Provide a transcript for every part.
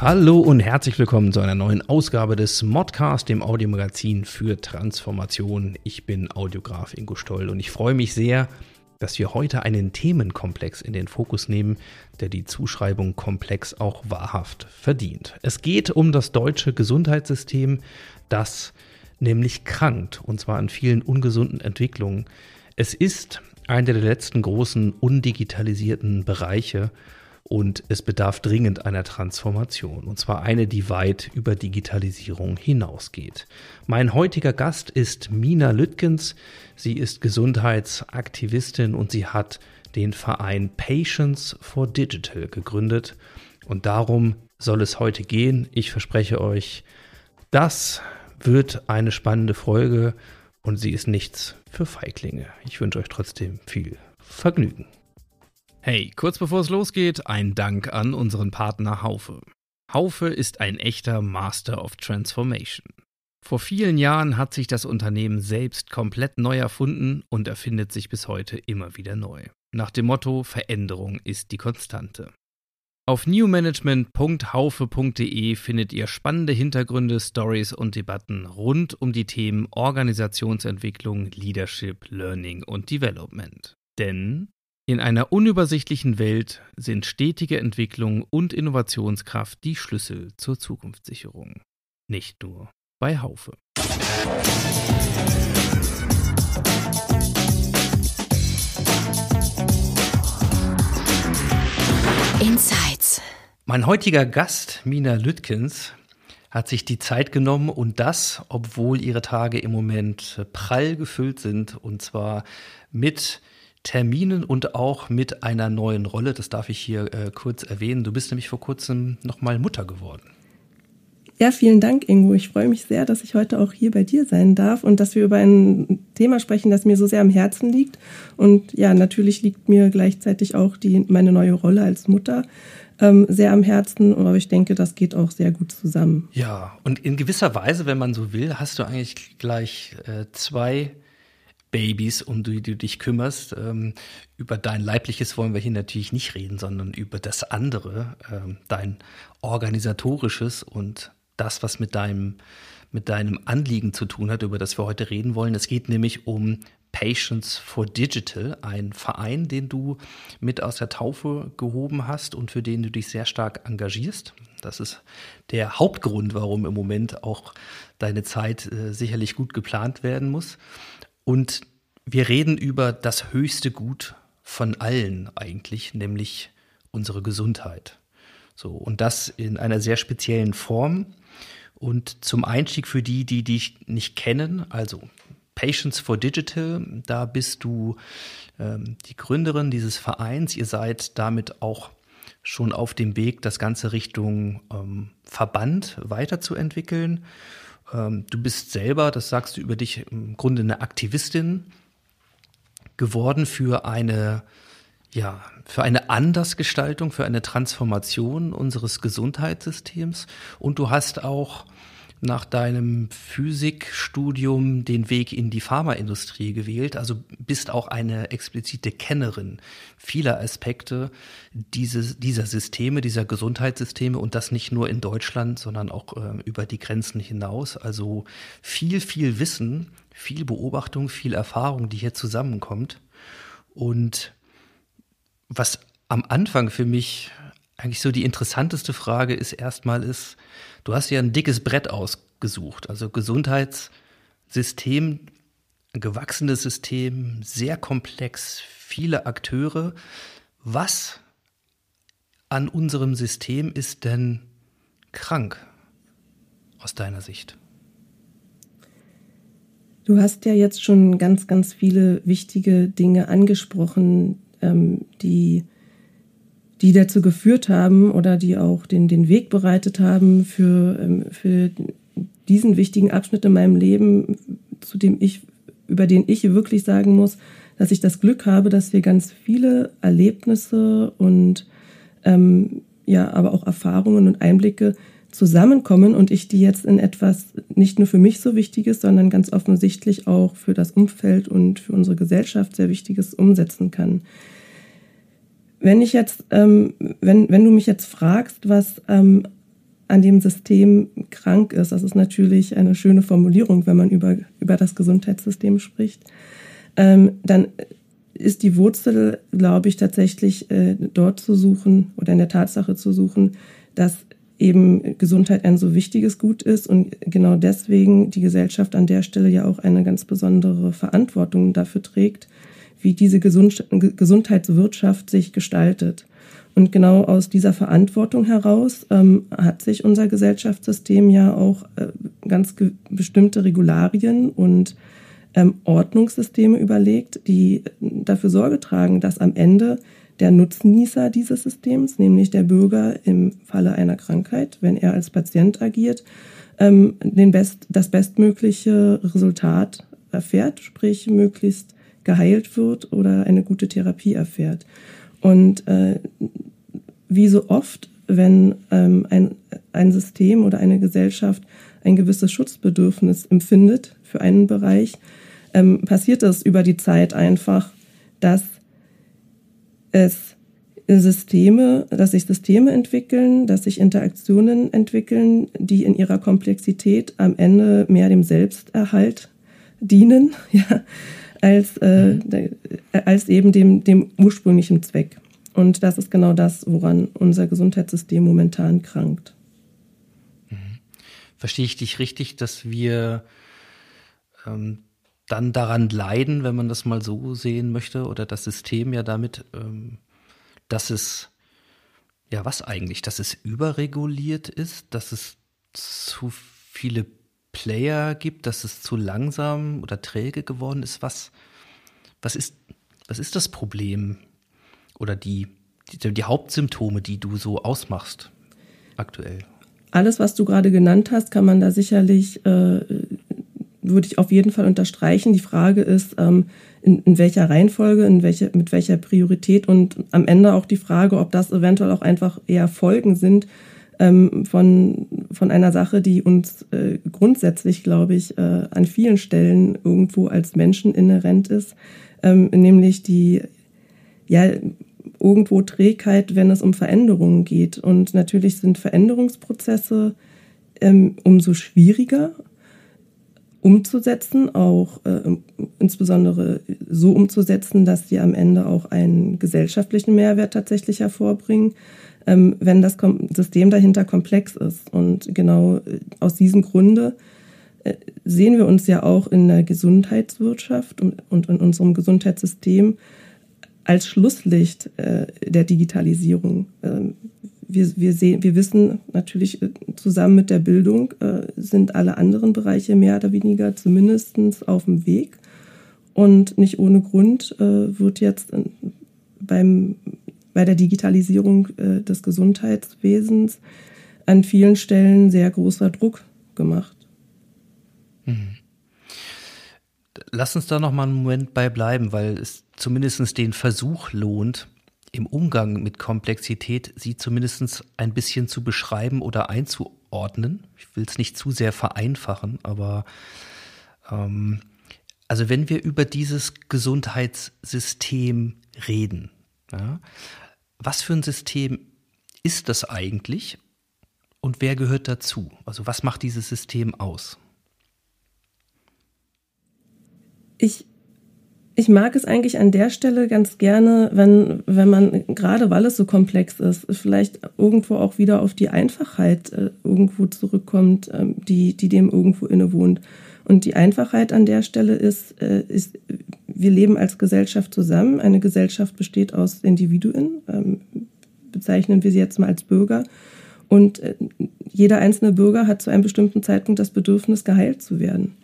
Hallo und herzlich willkommen zu einer neuen Ausgabe des Modcast, dem Audiomagazin für Transformation. Ich bin Audiograf Ingo Stoll und ich freue mich sehr, dass wir heute einen Themenkomplex in den Fokus nehmen, der die Zuschreibung komplex auch wahrhaft verdient. Es geht um das deutsche Gesundheitssystem, das nämlich krankt, und zwar an vielen ungesunden Entwicklungen. Es ist einer der letzten großen undigitalisierten Bereiche und es bedarf dringend einer Transformation, und zwar eine, die weit über Digitalisierung hinausgeht. Mein heutiger Gast ist Mina Lütkens. Sie ist Gesundheitsaktivistin und sie hat den Verein Patients for Digital gegründet. Und darum soll es heute gehen. Ich verspreche euch, das wird eine spannende Folge und sie ist nichts für Feiglinge. Ich wünsche euch trotzdem viel Vergnügen. Hey, kurz bevor es losgeht, ein Dank an unseren Partner Haufe. Haufe ist ein echter Master of Transformation. Vor vielen Jahren hat sich das Unternehmen selbst komplett neu erfunden und erfindet sich bis heute immer wieder neu. Nach dem Motto Veränderung ist die Konstante. Auf newmanagement.haufe.de findet ihr spannende Hintergründe, Stories und Debatten rund um die Themen Organisationsentwicklung, Leadership, Learning und Development. Denn in einer unübersichtlichen Welt sind stetige Entwicklung und Innovationskraft die Schlüssel zur Zukunftssicherung. Nicht nur bei Haufe. Insights. Mein heutiger Gast, Mina Lütkens, hat sich die Zeit genommen und das, obwohl ihre Tage im Moment prall gefüllt sind und zwar mit Terminen und auch mit einer neuen Rolle. Das darf ich hier äh, kurz erwähnen. Du bist nämlich vor kurzem nochmal Mutter geworden. Ja, vielen Dank, Ingo. Ich freue mich sehr, dass ich heute auch hier bei dir sein darf und dass wir über ein Thema sprechen, das mir so sehr am Herzen liegt. Und ja, natürlich liegt mir gleichzeitig auch die, meine neue Rolle als Mutter ähm, sehr am Herzen, aber ich denke, das geht auch sehr gut zusammen. Ja, und in gewisser Weise, wenn man so will, hast du eigentlich gleich äh, zwei Babys, um die du dich kümmerst. Ähm, über dein leibliches wollen wir hier natürlich nicht reden, sondern über das andere, ähm, dein organisatorisches und das, was mit deinem, mit deinem Anliegen zu tun hat, über das wir heute reden wollen. Es geht nämlich um Patients for Digital, ein Verein, den du mit aus der Taufe gehoben hast und für den du dich sehr stark engagierst. Das ist der Hauptgrund, warum im Moment auch deine Zeit äh, sicherlich gut geplant werden muss. Und wir reden über das höchste Gut von allen eigentlich, nämlich unsere Gesundheit. So, und das in einer sehr speziellen Form. Und zum Einstieg für die, die dich nicht kennen, also Patients for Digital, da bist du ähm, die Gründerin dieses Vereins. Ihr seid damit auch schon auf dem Weg, das Ganze Richtung ähm, Verband weiterzuentwickeln. Ähm, du bist selber, das sagst du über dich, im Grunde eine Aktivistin geworden für eine ja, für eine Andersgestaltung, für eine Transformation unseres Gesundheitssystems. Und du hast auch nach deinem Physikstudium den Weg in die Pharmaindustrie gewählt, also bist auch eine explizite Kennerin vieler Aspekte dieses, dieser Systeme, dieser Gesundheitssysteme und das nicht nur in Deutschland, sondern auch äh, über die Grenzen hinaus. Also viel, viel Wissen, viel Beobachtung, viel Erfahrung, die hier zusammenkommt. Und was am Anfang für mich eigentlich so die interessanteste Frage ist erstmal ist, du hast ja ein dickes Brett ausgesucht, also Gesundheitssystem, ein gewachsenes System, sehr komplex, viele Akteure. Was an unserem System ist denn krank aus deiner Sicht? Du hast ja jetzt schon ganz, ganz viele wichtige Dinge angesprochen, ähm, die, die dazu geführt haben oder die auch den, den Weg bereitet haben für, ähm, für diesen wichtigen Abschnitt in meinem Leben, zu dem ich, über den ich wirklich sagen muss, dass ich das Glück habe, dass wir ganz viele Erlebnisse und ähm, ja, aber auch Erfahrungen und Einblicke zusammenkommen und ich die jetzt in etwas nicht nur für mich so Wichtiges, sondern ganz offensichtlich auch für das Umfeld und für unsere Gesellschaft sehr Wichtiges umsetzen kann. Wenn ich jetzt, ähm, wenn, wenn du mich jetzt fragst, was ähm, an dem System krank ist, das ist natürlich eine schöne Formulierung, wenn man über, über das Gesundheitssystem spricht, ähm, dann ist die Wurzel, glaube ich, tatsächlich äh, dort zu suchen oder in der Tatsache zu suchen, dass eben Gesundheit ein so wichtiges Gut ist und genau deswegen die Gesellschaft an der Stelle ja auch eine ganz besondere Verantwortung dafür trägt, wie diese Gesund Gesundheitswirtschaft sich gestaltet. Und genau aus dieser Verantwortung heraus ähm, hat sich unser Gesellschaftssystem ja auch äh, ganz bestimmte Regularien und ähm, Ordnungssysteme überlegt, die dafür Sorge tragen, dass am Ende der Nutznießer dieses Systems, nämlich der Bürger im Falle einer Krankheit, wenn er als Patient agiert, ähm, den best, das bestmögliche Resultat erfährt, sprich möglichst geheilt wird oder eine gute Therapie erfährt. Und äh, wie so oft, wenn ähm, ein, ein System oder eine Gesellschaft ein gewisses Schutzbedürfnis empfindet für einen Bereich, ähm, passiert es über die Zeit einfach, dass es Systeme, dass sich Systeme entwickeln, dass sich Interaktionen entwickeln, die in ihrer Komplexität am Ende mehr dem Selbsterhalt dienen, ja, als, äh, als eben dem, dem ursprünglichen Zweck. Und das ist genau das, woran unser Gesundheitssystem momentan krankt. Mhm. Verstehe ich dich richtig, dass wir ähm, dann daran leiden, wenn man das mal so sehen möchte, oder das System ja damit, ähm, dass es, ja, was eigentlich, dass es überreguliert ist, dass es zu viele Player gibt, dass es zu langsam oder träge geworden ist. Was, was, ist, was ist das Problem oder die, die, die Hauptsymptome, die du so ausmachst aktuell? Alles, was du gerade genannt hast, kann man da sicherlich äh, würde ich auf jeden Fall unterstreichen. Die Frage ist, ähm, in, in welcher Reihenfolge, in welche, mit welcher Priorität und am Ende auch die Frage, ob das eventuell auch einfach eher Folgen sind ähm, von, von einer Sache, die uns äh, grundsätzlich, glaube ich, äh, an vielen Stellen irgendwo als Menschen inhärent ist, ähm, nämlich die, ja, irgendwo Trägheit, wenn es um Veränderungen geht. Und natürlich sind Veränderungsprozesse ähm, umso schwieriger umzusetzen, auch äh, insbesondere so umzusetzen, dass sie am Ende auch einen gesellschaftlichen Mehrwert tatsächlich hervorbringen, ähm, wenn das Kom System dahinter komplex ist. Und genau äh, aus diesem Grunde äh, sehen wir uns ja auch in der Gesundheitswirtschaft und, und in unserem Gesundheitssystem als Schlusslicht äh, der Digitalisierung. Ähm, wir, wir, sehen, wir wissen natürlich, äh, zusammen mit der Bildung äh, sind alle anderen Bereiche mehr oder weniger zumindest auf dem Weg. Und nicht ohne Grund äh, wird jetzt beim, bei der Digitalisierung äh, des Gesundheitswesens an vielen Stellen sehr großer Druck gemacht. Mhm. Lass uns da noch mal einen Moment bei bleiben, weil es zumindest den Versuch lohnt, im Umgang mit Komplexität sie zumindest ein bisschen zu beschreiben oder einzuordnen. Ich will es nicht zu sehr vereinfachen, aber ähm, also wenn wir über dieses Gesundheitssystem reden, ja, was für ein System ist das eigentlich und wer gehört dazu? Also was macht dieses System aus? Ich ich mag es eigentlich an der Stelle ganz gerne, wenn, wenn man, gerade weil es so komplex ist, vielleicht irgendwo auch wieder auf die Einfachheit äh, irgendwo zurückkommt, ähm, die, die dem irgendwo innewohnt. Und die Einfachheit an der Stelle ist, äh, ist, wir leben als Gesellschaft zusammen. Eine Gesellschaft besteht aus Individuen, ähm, bezeichnen wir sie jetzt mal als Bürger. Und äh, jeder einzelne Bürger hat zu einem bestimmten Zeitpunkt das Bedürfnis, geheilt zu werden.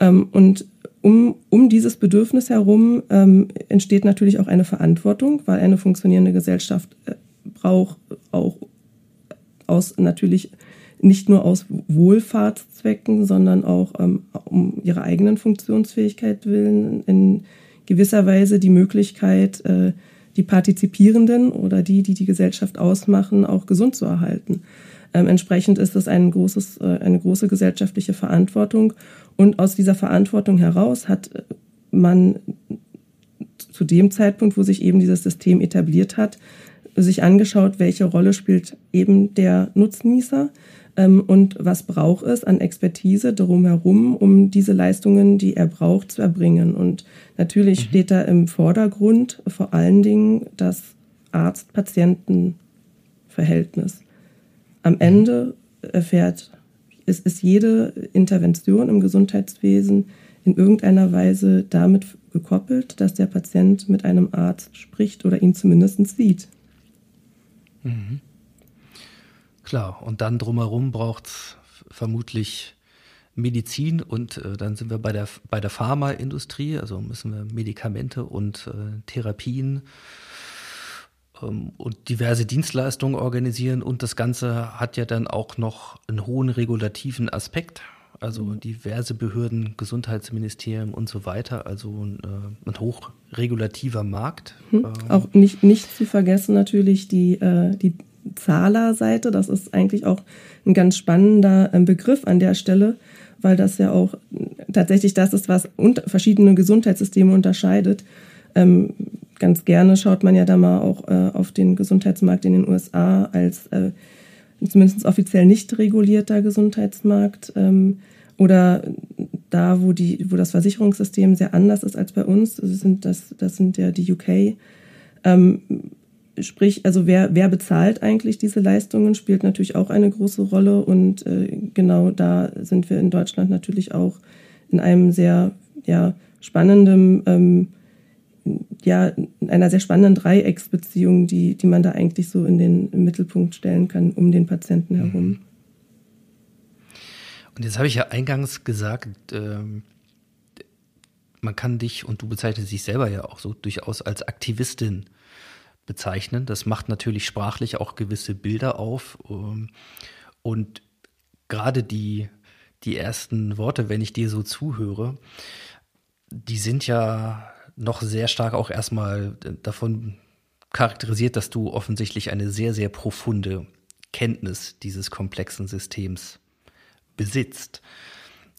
Ähm, und um, um dieses Bedürfnis herum ähm, entsteht natürlich auch eine Verantwortung, weil eine funktionierende Gesellschaft äh, braucht auch aus natürlich nicht nur aus Wohlfahrtszwecken, sondern auch ähm, um ihrer eigenen Funktionsfähigkeit willen in gewisser Weise die Möglichkeit, äh, die Partizipierenden oder die, die die Gesellschaft ausmachen, auch gesund zu erhalten. Ähm, entsprechend ist es ein großes, äh, eine große gesellschaftliche Verantwortung. Und aus dieser Verantwortung heraus hat man zu dem Zeitpunkt, wo sich eben dieses System etabliert hat, sich angeschaut, welche Rolle spielt eben der Nutznießer und was braucht es an Expertise drumherum, um diese Leistungen, die er braucht, zu erbringen. Und natürlich mhm. steht da im Vordergrund vor allen Dingen das Arzt-Patienten-Verhältnis. Am mhm. Ende erfährt, es ist jede Intervention im Gesundheitswesen in irgendeiner Weise damit gekoppelt, dass der Patient mit einem Arzt spricht oder ihn zumindest sieht. Mhm. Klar, und dann drumherum braucht es vermutlich Medizin und äh, dann sind wir bei der, bei der Pharmaindustrie, also müssen wir Medikamente und äh, Therapien ähm, und diverse Dienstleistungen organisieren und das Ganze hat ja dann auch noch einen hohen regulativen Aspekt also mhm. diverse Behörden, Gesundheitsministerium und so weiter, also ein, äh, ein hochregulativer Markt. Mhm. Ähm, auch nicht, nicht zu vergessen natürlich die, äh, die Zahlerseite, das ist eigentlich auch ein ganz spannender äh, Begriff an der Stelle, weil das ja auch tatsächlich das ist, was verschiedene Gesundheitssysteme unterscheidet. Ähm, ganz gerne schaut man ja da mal auch äh, auf den Gesundheitsmarkt in den USA als äh, zumindest offiziell nicht regulierter Gesundheitsmarkt ähm, oder da, wo, die, wo das Versicherungssystem sehr anders ist als bei uns, das sind, das, das sind ja die UK. Ähm, sprich, also wer, wer bezahlt eigentlich diese Leistungen, spielt natürlich auch eine große Rolle und äh, genau da sind wir in Deutschland natürlich auch in einem sehr ja, spannenden ähm, ja, in einer sehr spannenden Dreiecksbeziehung, die, die man da eigentlich so in den Mittelpunkt stellen kann, um den Patienten mhm. herum. Und jetzt habe ich ja eingangs gesagt, ähm, man kann dich, und du bezeichnest dich selber ja auch so durchaus als Aktivistin bezeichnen. Das macht natürlich sprachlich auch gewisse Bilder auf. Ähm, und gerade die, die ersten Worte, wenn ich dir so zuhöre, die sind ja noch sehr stark auch erstmal davon charakterisiert, dass du offensichtlich eine sehr, sehr profunde Kenntnis dieses komplexen Systems besitzt.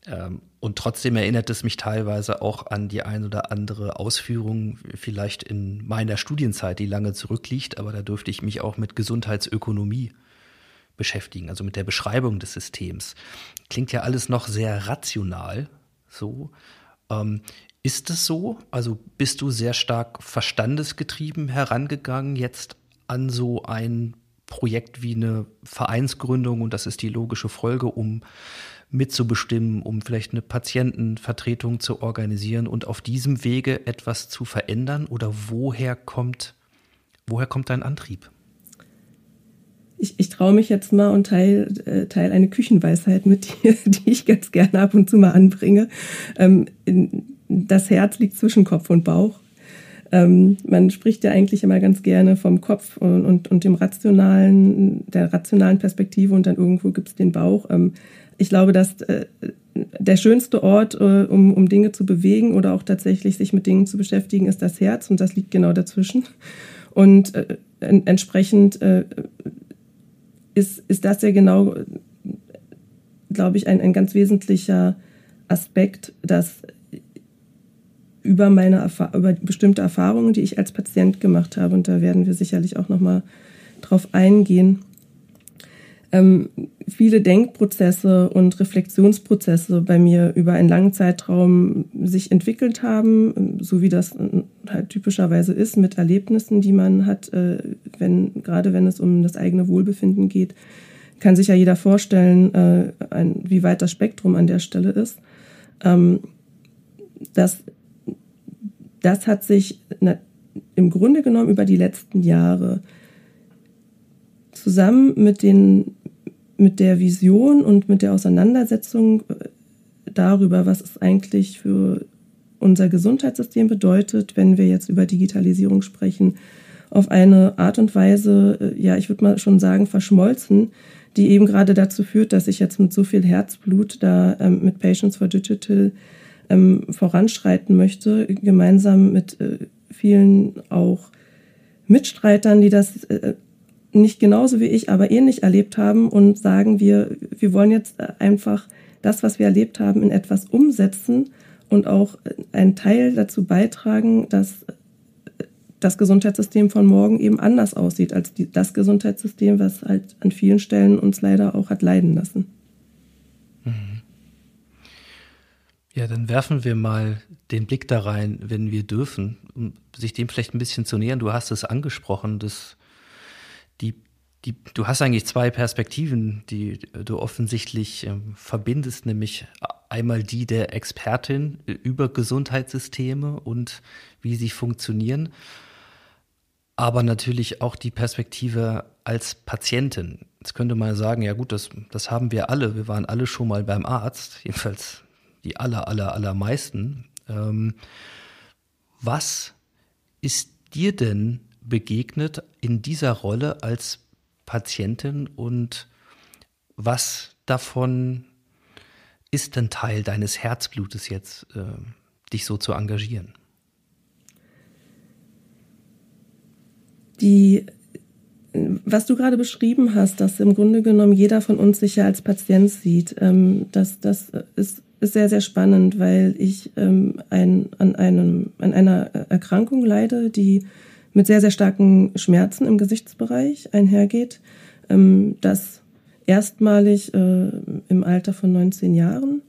Ähm, und trotzdem erinnert es mich teilweise auch an die ein oder andere Ausführung, vielleicht in meiner Studienzeit, die lange zurückliegt, aber da dürfte ich mich auch mit Gesundheitsökonomie beschäftigen, also mit der Beschreibung des Systems. Klingt ja alles noch sehr rational, so. Ähm, ist es so? Also bist du sehr stark verstandesgetrieben herangegangen jetzt an so ein Projekt wie eine Vereinsgründung und das ist die logische Folge, um mitzubestimmen, um vielleicht eine Patientenvertretung zu organisieren und auf diesem Wege etwas zu verändern? Oder woher kommt, woher kommt dein Antrieb? Ich, ich traue mich jetzt mal und teile äh, teil eine Küchenweisheit mit dir, die ich ganz gerne ab und zu mal anbringe. Ähm, in, das Herz liegt zwischen Kopf und Bauch. Ähm, man spricht ja eigentlich immer ganz gerne vom Kopf und, und, und dem rationalen, der rationalen Perspektive und dann irgendwo gibt es den Bauch. Ähm, ich glaube, dass äh, der schönste Ort, äh, um, um Dinge zu bewegen oder auch tatsächlich sich mit Dingen zu beschäftigen, ist das Herz und das liegt genau dazwischen. Und äh, entsprechend äh, ist, ist das ja genau, glaube ich, ein, ein ganz wesentlicher Aspekt, dass über meine über bestimmte Erfahrungen, die ich als Patient gemacht habe. Und da werden wir sicherlich auch noch mal drauf eingehen. Ähm, viele Denkprozesse und Reflexionsprozesse bei mir über einen langen Zeitraum sich entwickelt haben, so wie das halt typischerweise ist mit Erlebnissen, die man hat, äh, wenn, gerade wenn es um das eigene Wohlbefinden geht, kann sich ja jeder vorstellen, äh, ein, wie weit das Spektrum an der Stelle ist. Ähm, dass das hat sich im Grunde genommen über die letzten Jahre zusammen mit, den, mit der Vision und mit der Auseinandersetzung äh, darüber, was es eigentlich für unser Gesundheitssystem bedeutet, wenn wir jetzt über Digitalisierung sprechen auf eine Art und Weise, äh, ja, ich würde mal schon sagen, verschmolzen, die eben gerade dazu führt, dass ich jetzt mit so viel Herzblut da ähm, mit Patients for Digital ähm, voranschreiten möchte, gemeinsam mit äh, vielen auch Mitstreitern, die das äh, nicht genauso wie ich, aber ähnlich erlebt haben und sagen, wir, wir wollen jetzt einfach das, was wir erlebt haben, in etwas umsetzen und auch einen Teil dazu beitragen, dass das Gesundheitssystem von morgen eben anders aussieht als die, das Gesundheitssystem, was halt an vielen Stellen uns leider auch hat leiden lassen. Mhm. Ja, dann werfen wir mal den Blick da rein, wenn wir dürfen, um sich dem vielleicht ein bisschen zu nähern. Du hast es angesprochen, dass die, die, du hast eigentlich zwei Perspektiven, die du offensichtlich äh, verbindest, nämlich einmal die der Expertin über Gesundheitssysteme und wie sie funktionieren aber natürlich auch die Perspektive als Patientin. Jetzt könnte man sagen, ja gut, das, das haben wir alle. Wir waren alle schon mal beim Arzt, jedenfalls die aller, aller, allermeisten. Ähm, was ist dir denn begegnet in dieser Rolle als Patientin und was davon ist denn Teil deines Herzblutes jetzt, äh, dich so zu engagieren? die, was du gerade beschrieben hast, dass im Grunde genommen jeder von uns sich ja als Patient sieht, ähm, das, das ist, ist sehr, sehr spannend, weil ich ähm, ein, an, einem, an einer Erkrankung leide, die mit sehr, sehr starken Schmerzen im Gesichtsbereich einhergeht. Ähm, das erstmalig äh, im Alter von 19 Jahren.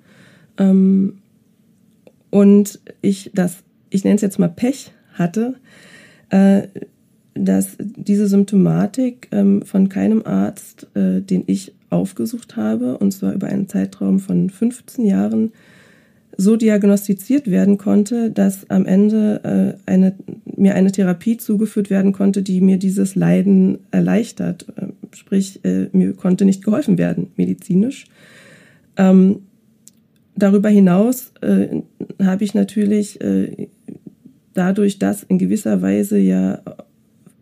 Ähm, und ich das, ich nenne es jetzt mal Pech hatte, äh, dass diese Symptomatik ähm, von keinem Arzt, äh, den ich aufgesucht habe, und zwar über einen Zeitraum von 15 Jahren, so diagnostiziert werden konnte, dass am Ende äh, eine, mir eine Therapie zugeführt werden konnte, die mir dieses Leiden erleichtert. Äh, sprich, äh, mir konnte nicht geholfen werden, medizinisch. Ähm, darüber hinaus äh, habe ich natürlich äh, dadurch, dass in gewisser Weise ja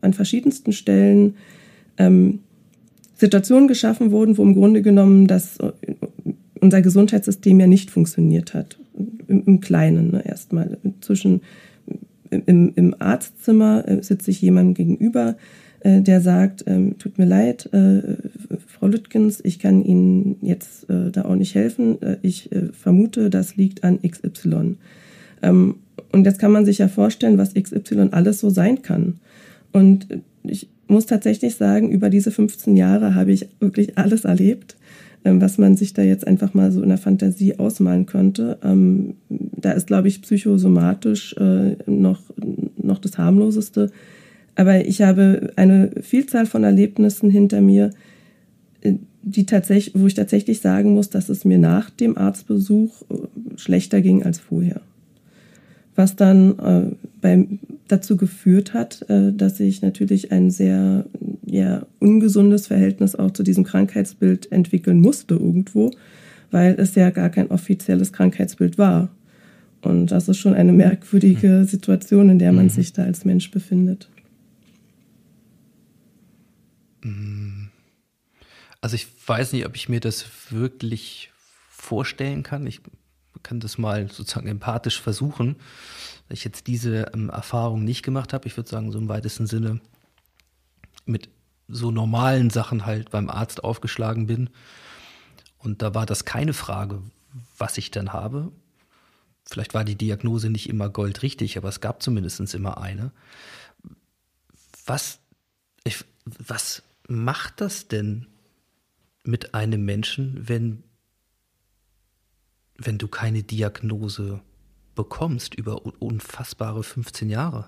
an verschiedensten Stellen ähm, Situationen geschaffen wurden, wo im Grunde genommen das, äh, unser Gesundheitssystem ja nicht funktioniert hat. Im, im Kleinen ne, erstmal. Zwischen im, im Arztzimmer äh, sitze ich jemandem gegenüber, äh, der sagt, ähm, tut mir leid, äh, Frau Lütkens, ich kann Ihnen jetzt äh, da auch nicht helfen. Äh, ich vermute, das liegt an XY. Ähm, und jetzt kann man sich ja vorstellen, was XY alles so sein kann. Und ich muss tatsächlich sagen, über diese 15 Jahre habe ich wirklich alles erlebt, was man sich da jetzt einfach mal so in der Fantasie ausmalen könnte. Ähm, da ist, glaube ich, psychosomatisch äh, noch, noch das harmloseste. Aber ich habe eine Vielzahl von Erlebnissen hinter mir, äh, die tatsächlich, wo ich tatsächlich sagen muss, dass es mir nach dem Arztbesuch äh, schlechter ging als vorher was dann äh, beim, dazu geführt hat, äh, dass ich natürlich ein sehr ja, ungesundes Verhältnis auch zu diesem Krankheitsbild entwickeln musste irgendwo, weil es ja gar kein offizielles Krankheitsbild war. Und das ist schon eine merkwürdige Situation, in der man mhm. sich da als Mensch befindet. Mm. Also ich weiß nicht, ob ich mir das wirklich vorstellen kann. Ich kann das mal sozusagen empathisch versuchen, weil ich jetzt diese ähm, Erfahrung nicht gemacht habe. Ich würde sagen, so im weitesten Sinne mit so normalen Sachen halt beim Arzt aufgeschlagen bin. Und da war das keine Frage, was ich dann habe. Vielleicht war die Diagnose nicht immer goldrichtig, aber es gab zumindest immer eine. Was, ich, was macht das denn mit einem Menschen, wenn wenn du keine Diagnose bekommst über unfassbare 15 Jahre?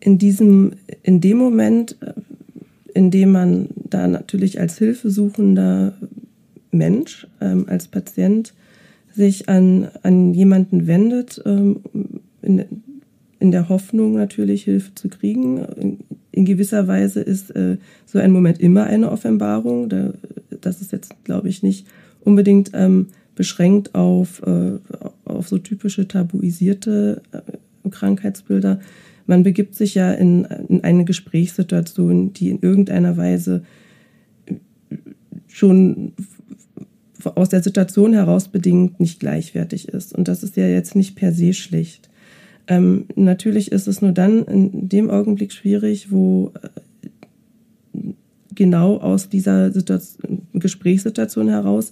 In diesem, in dem Moment, äh, in dem man da natürlich als hilfesuchender Mensch, ähm, als Patient sich an, an jemanden wendet, ähm, in, in der Hoffnung natürlich Hilfe zu kriegen. In, in gewisser Weise ist äh, so ein Moment immer eine Offenbarung. Da das ist jetzt, glaube ich, nicht unbedingt ähm, beschränkt auf, äh, auf so typische tabuisierte äh, Krankheitsbilder. Man begibt sich ja in, in eine Gesprächssituation, die in irgendeiner Weise schon aus der Situation heraus bedingt nicht gleichwertig ist. Und das ist ja jetzt nicht per se schlecht. Ähm, natürlich ist es nur dann in dem Augenblick schwierig, wo äh, genau aus dieser Situation, Gesprächssituation heraus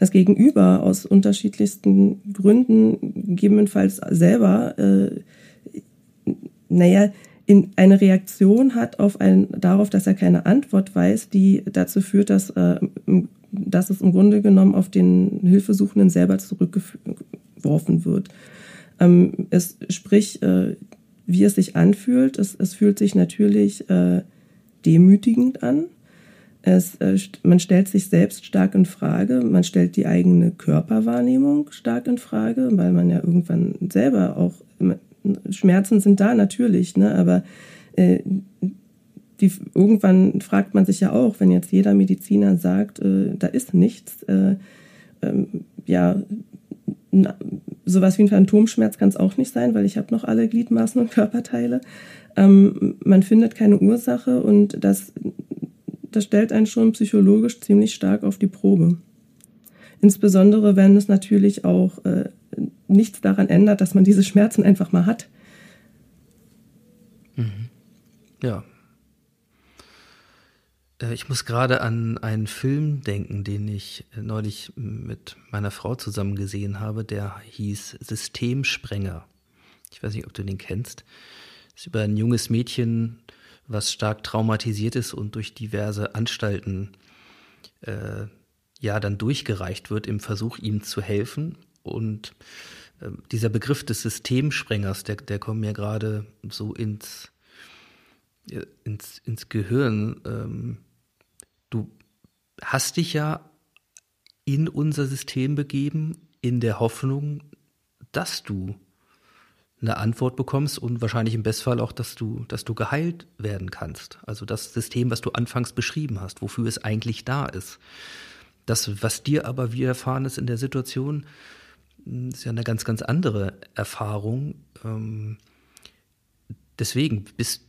das Gegenüber aus unterschiedlichsten Gründen gegebenenfalls selber, äh, naja, in eine Reaktion hat auf ein, darauf, dass er keine Antwort weiß, die dazu führt, dass, äh, dass es im Grunde genommen auf den Hilfesuchenden selber zurückgeworfen wird. Ähm, es, sprich, äh, wie es sich anfühlt, es, es fühlt sich natürlich äh, demütigend an es, äh, man stellt sich selbst stark in Frage, man stellt die eigene Körperwahrnehmung stark in Frage, weil man ja irgendwann selber auch Schmerzen sind da natürlich, ne, aber äh, die, irgendwann fragt man sich ja auch, wenn jetzt jeder Mediziner sagt, äh, da ist nichts, äh, ähm, ja, na, sowas wie ein Phantomschmerz kann es auch nicht sein, weil ich habe noch alle Gliedmaßen und Körperteile. Ähm, man findet keine Ursache und das das stellt einen schon psychologisch ziemlich stark auf die Probe. Insbesondere wenn es natürlich auch äh, nichts daran ändert, dass man diese Schmerzen einfach mal hat. Mhm. Ja. Äh, ich muss gerade an einen Film denken, den ich neulich mit meiner Frau zusammen gesehen habe, der hieß Systemsprenger. Ich weiß nicht, ob du den kennst. Das ist über ein junges Mädchen, was stark traumatisiert ist und durch diverse Anstalten äh, ja dann durchgereicht wird im Versuch, ihm zu helfen. Und äh, dieser Begriff des Systemsprengers, der, der kommt mir gerade so ins, äh, ins, ins Gehirn. Ähm, du hast dich ja in unser System begeben, in der Hoffnung, dass du eine Antwort bekommst und wahrscheinlich im Bestfall auch, dass du, dass du geheilt werden kannst. Also das System, was du anfangs beschrieben hast, wofür es eigentlich da ist. Das, was dir aber widerfahren ist in der Situation, ist ja eine ganz, ganz andere Erfahrung. Ähm, deswegen bist,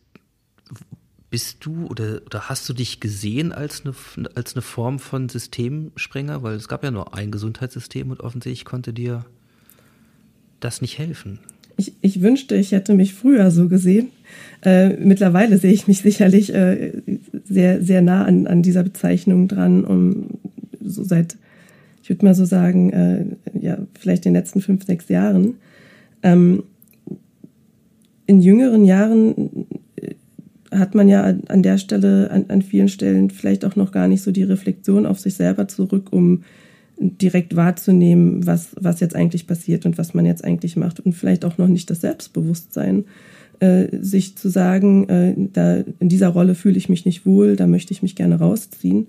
bist du oder, oder hast du dich gesehen als eine, als eine Form von Systemsprenger? Weil es gab ja nur ein Gesundheitssystem und offensichtlich konnte dir das nicht helfen ich, ich wünschte, ich hätte mich früher so gesehen. Äh, mittlerweile sehe ich mich sicherlich äh, sehr, sehr nah an, an dieser Bezeichnung dran, um so seit, ich würde mal so sagen, äh, ja, vielleicht den letzten fünf, sechs Jahren. Ähm, in jüngeren Jahren äh, hat man ja an der Stelle, an, an vielen Stellen vielleicht auch noch gar nicht so die Reflexion auf sich selber zurück, um direkt wahrzunehmen, was, was jetzt eigentlich passiert und was man jetzt eigentlich macht und vielleicht auch noch nicht das Selbstbewusstsein, äh, sich zu sagen, äh, da in dieser Rolle fühle ich mich nicht wohl, da möchte ich mich gerne rausziehen.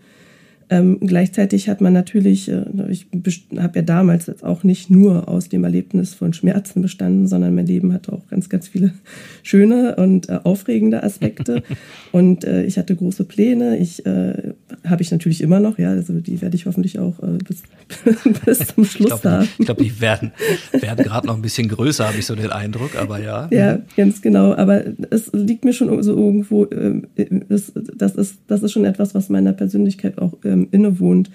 Ähm, gleichzeitig hat man natürlich, äh, ich habe ja damals jetzt auch nicht nur aus dem Erlebnis von Schmerzen bestanden, sondern mein Leben hatte auch ganz, ganz viele schöne und äh, aufregende Aspekte. und äh, ich hatte große Pläne. Ich äh, habe ich natürlich immer noch, ja, also die werde ich hoffentlich auch äh, bis, bis zum Schluss ich glaub, haben. Ich glaube, die werden, werden gerade noch ein bisschen größer, habe ich so den Eindruck, aber ja. Ja, ganz genau. Aber es liegt mir schon so irgendwo, äh, das, das, ist, das ist schon etwas, was meiner Persönlichkeit auch ähm, ähm, innewohnt,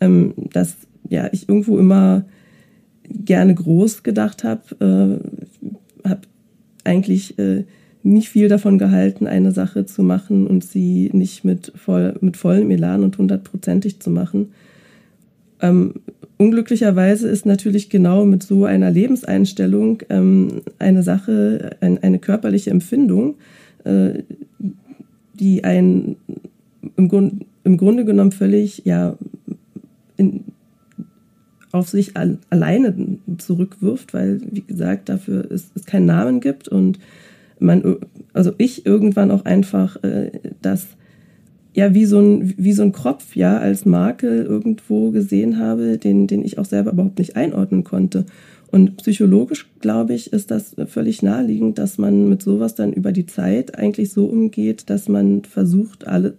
ähm, dass ja, ich irgendwo immer gerne groß gedacht habe, äh, habe eigentlich äh, nicht viel davon gehalten, eine Sache zu machen und sie nicht mit, voll, mit vollem Elan und hundertprozentig zu machen. Ähm, unglücklicherweise ist natürlich genau mit so einer Lebenseinstellung ähm, eine Sache, ein, eine körperliche Empfindung, äh, die ein im Grunde im Grunde genommen völlig ja in, auf sich al alleine zurückwirft, weil, wie gesagt, dafür es, es keinen Namen gibt und man, also ich irgendwann auch einfach äh, das ja wie so ein wie so ein Kropf ja als Makel irgendwo gesehen habe, den den ich auch selber überhaupt nicht einordnen konnte. Und psychologisch glaube ich ist das völlig naheliegend, dass man mit sowas dann über die Zeit eigentlich so umgeht, dass man versucht alle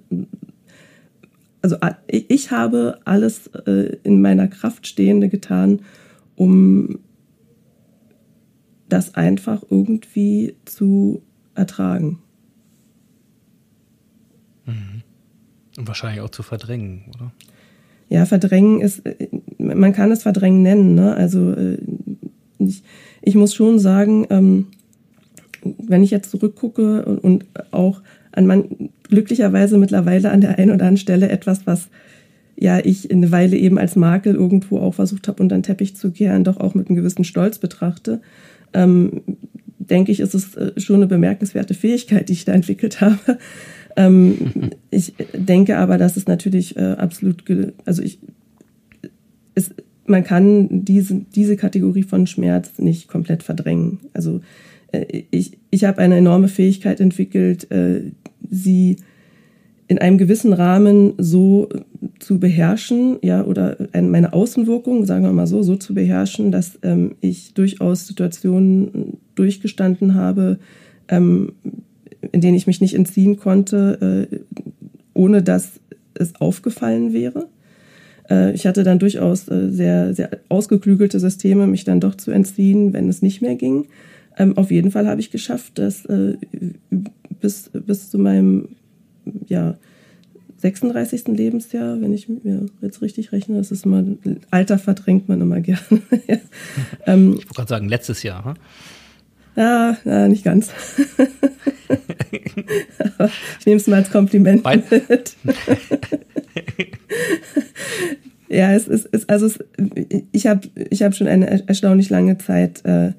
also ich habe alles äh, in meiner Kraft Stehende getan, um das einfach irgendwie zu ertragen. Mhm. Und wahrscheinlich auch zu verdrängen, oder? Ja, verdrängen ist, man kann es verdrängen nennen. Ne? Also äh, ich, ich muss schon sagen, ähm, wenn ich jetzt zurückgucke und, und auch an man glücklicherweise mittlerweile an der einen oder anderen Stelle etwas, was ja ich eine Weile eben als Makel irgendwo auch versucht habe, unter den Teppich zu kehren, doch auch mit einem gewissen Stolz betrachte, ähm, denke ich, ist es äh, schon eine bemerkenswerte Fähigkeit, die ich da entwickelt habe. Ähm, ich denke aber, dass es natürlich äh, absolut, also ich, es, man kann diese, diese Kategorie von Schmerz nicht komplett verdrängen. Also äh, ich, ich habe eine enorme Fähigkeit entwickelt, äh, sie in einem gewissen Rahmen so zu beherrschen, ja, oder meine Außenwirkung, sagen wir mal so, so zu beherrschen, dass ähm, ich durchaus Situationen durchgestanden habe, ähm, in denen ich mich nicht entziehen konnte, äh, ohne dass es aufgefallen wäre. Äh, ich hatte dann durchaus äh, sehr, sehr ausgeklügelte Systeme, mich dann doch zu entziehen, wenn es nicht mehr ging. Ähm, auf jeden Fall habe ich geschafft, das äh, bis, bis zu meinem ja, 36. Lebensjahr, wenn ich mir jetzt richtig rechne, das ist immer, Alter verdrängt man immer gerne. ja. ähm, ich wollte gerade sagen, letztes Jahr, hm? Ja, ja, nicht ganz. ich nehme es mal als Kompliment Bein. mit. ja, es ist, es, also es, ich habe ich hab schon eine erstaunlich lange Zeit äh,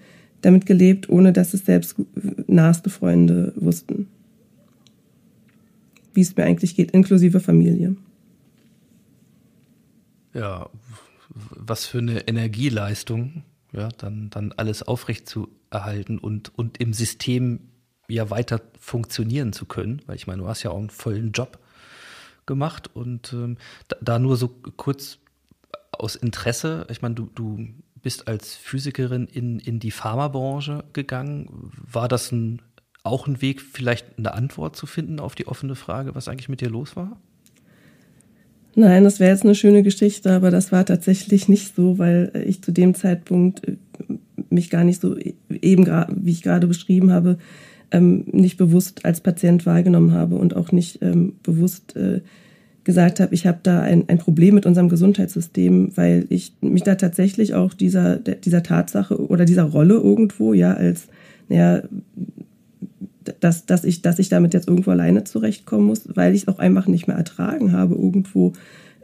damit gelebt, ohne dass es selbst naheste Freunde wussten. Wie es mir eigentlich geht, inklusive Familie. Ja, was für eine Energieleistung, ja, dann, dann alles aufrecht zu erhalten und, und im System ja weiter funktionieren zu können, weil ich meine, du hast ja auch einen vollen Job gemacht und ähm, da, da, nur so kurz aus Interesse, ich meine, du, du bist als Physikerin in, in die Pharmabranche gegangen. War das ein auch ein Weg, vielleicht eine Antwort zu finden auf die offene Frage, was eigentlich mit dir los war? Nein, das wäre jetzt eine schöne Geschichte, aber das war tatsächlich nicht so, weil ich zu dem Zeitpunkt äh, mich gar nicht so eben, wie ich gerade beschrieben habe, ähm, nicht bewusst als Patient wahrgenommen habe und auch nicht ähm, bewusst äh, gesagt habe, ich habe da ein, ein Problem mit unserem Gesundheitssystem, weil ich mich da tatsächlich auch dieser, dieser Tatsache oder dieser Rolle irgendwo, ja, als, naja, dass, dass, ich, dass ich damit jetzt irgendwo alleine zurechtkommen muss, weil ich es auch einfach nicht mehr ertragen habe, irgendwo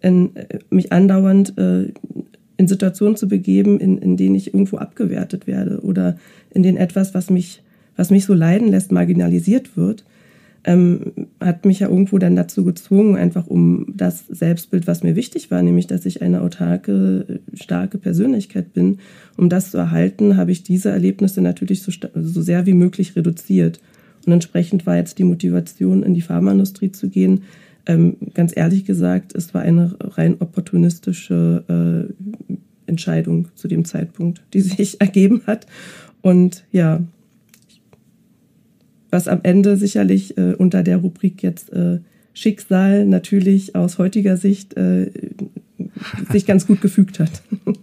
in, äh, mich andauernd äh, in Situationen zu begeben, in, in denen ich irgendwo abgewertet werde oder in denen etwas, was mich, was mich so leiden lässt, marginalisiert wird, ähm, hat mich ja irgendwo dann dazu gezwungen, einfach um das Selbstbild, was mir wichtig war, nämlich dass ich eine autarke, starke Persönlichkeit bin, um das zu erhalten, habe ich diese Erlebnisse natürlich so, so sehr wie möglich reduziert. Und entsprechend war jetzt die Motivation, in die Pharmaindustrie zu gehen. Ähm, ganz ehrlich gesagt, es war eine rein opportunistische äh, Entscheidung zu dem Zeitpunkt, die sich ergeben hat. Und ja, was am Ende sicherlich äh, unter der Rubrik jetzt äh, Schicksal natürlich aus heutiger Sicht äh, sich ganz gut gefügt hat.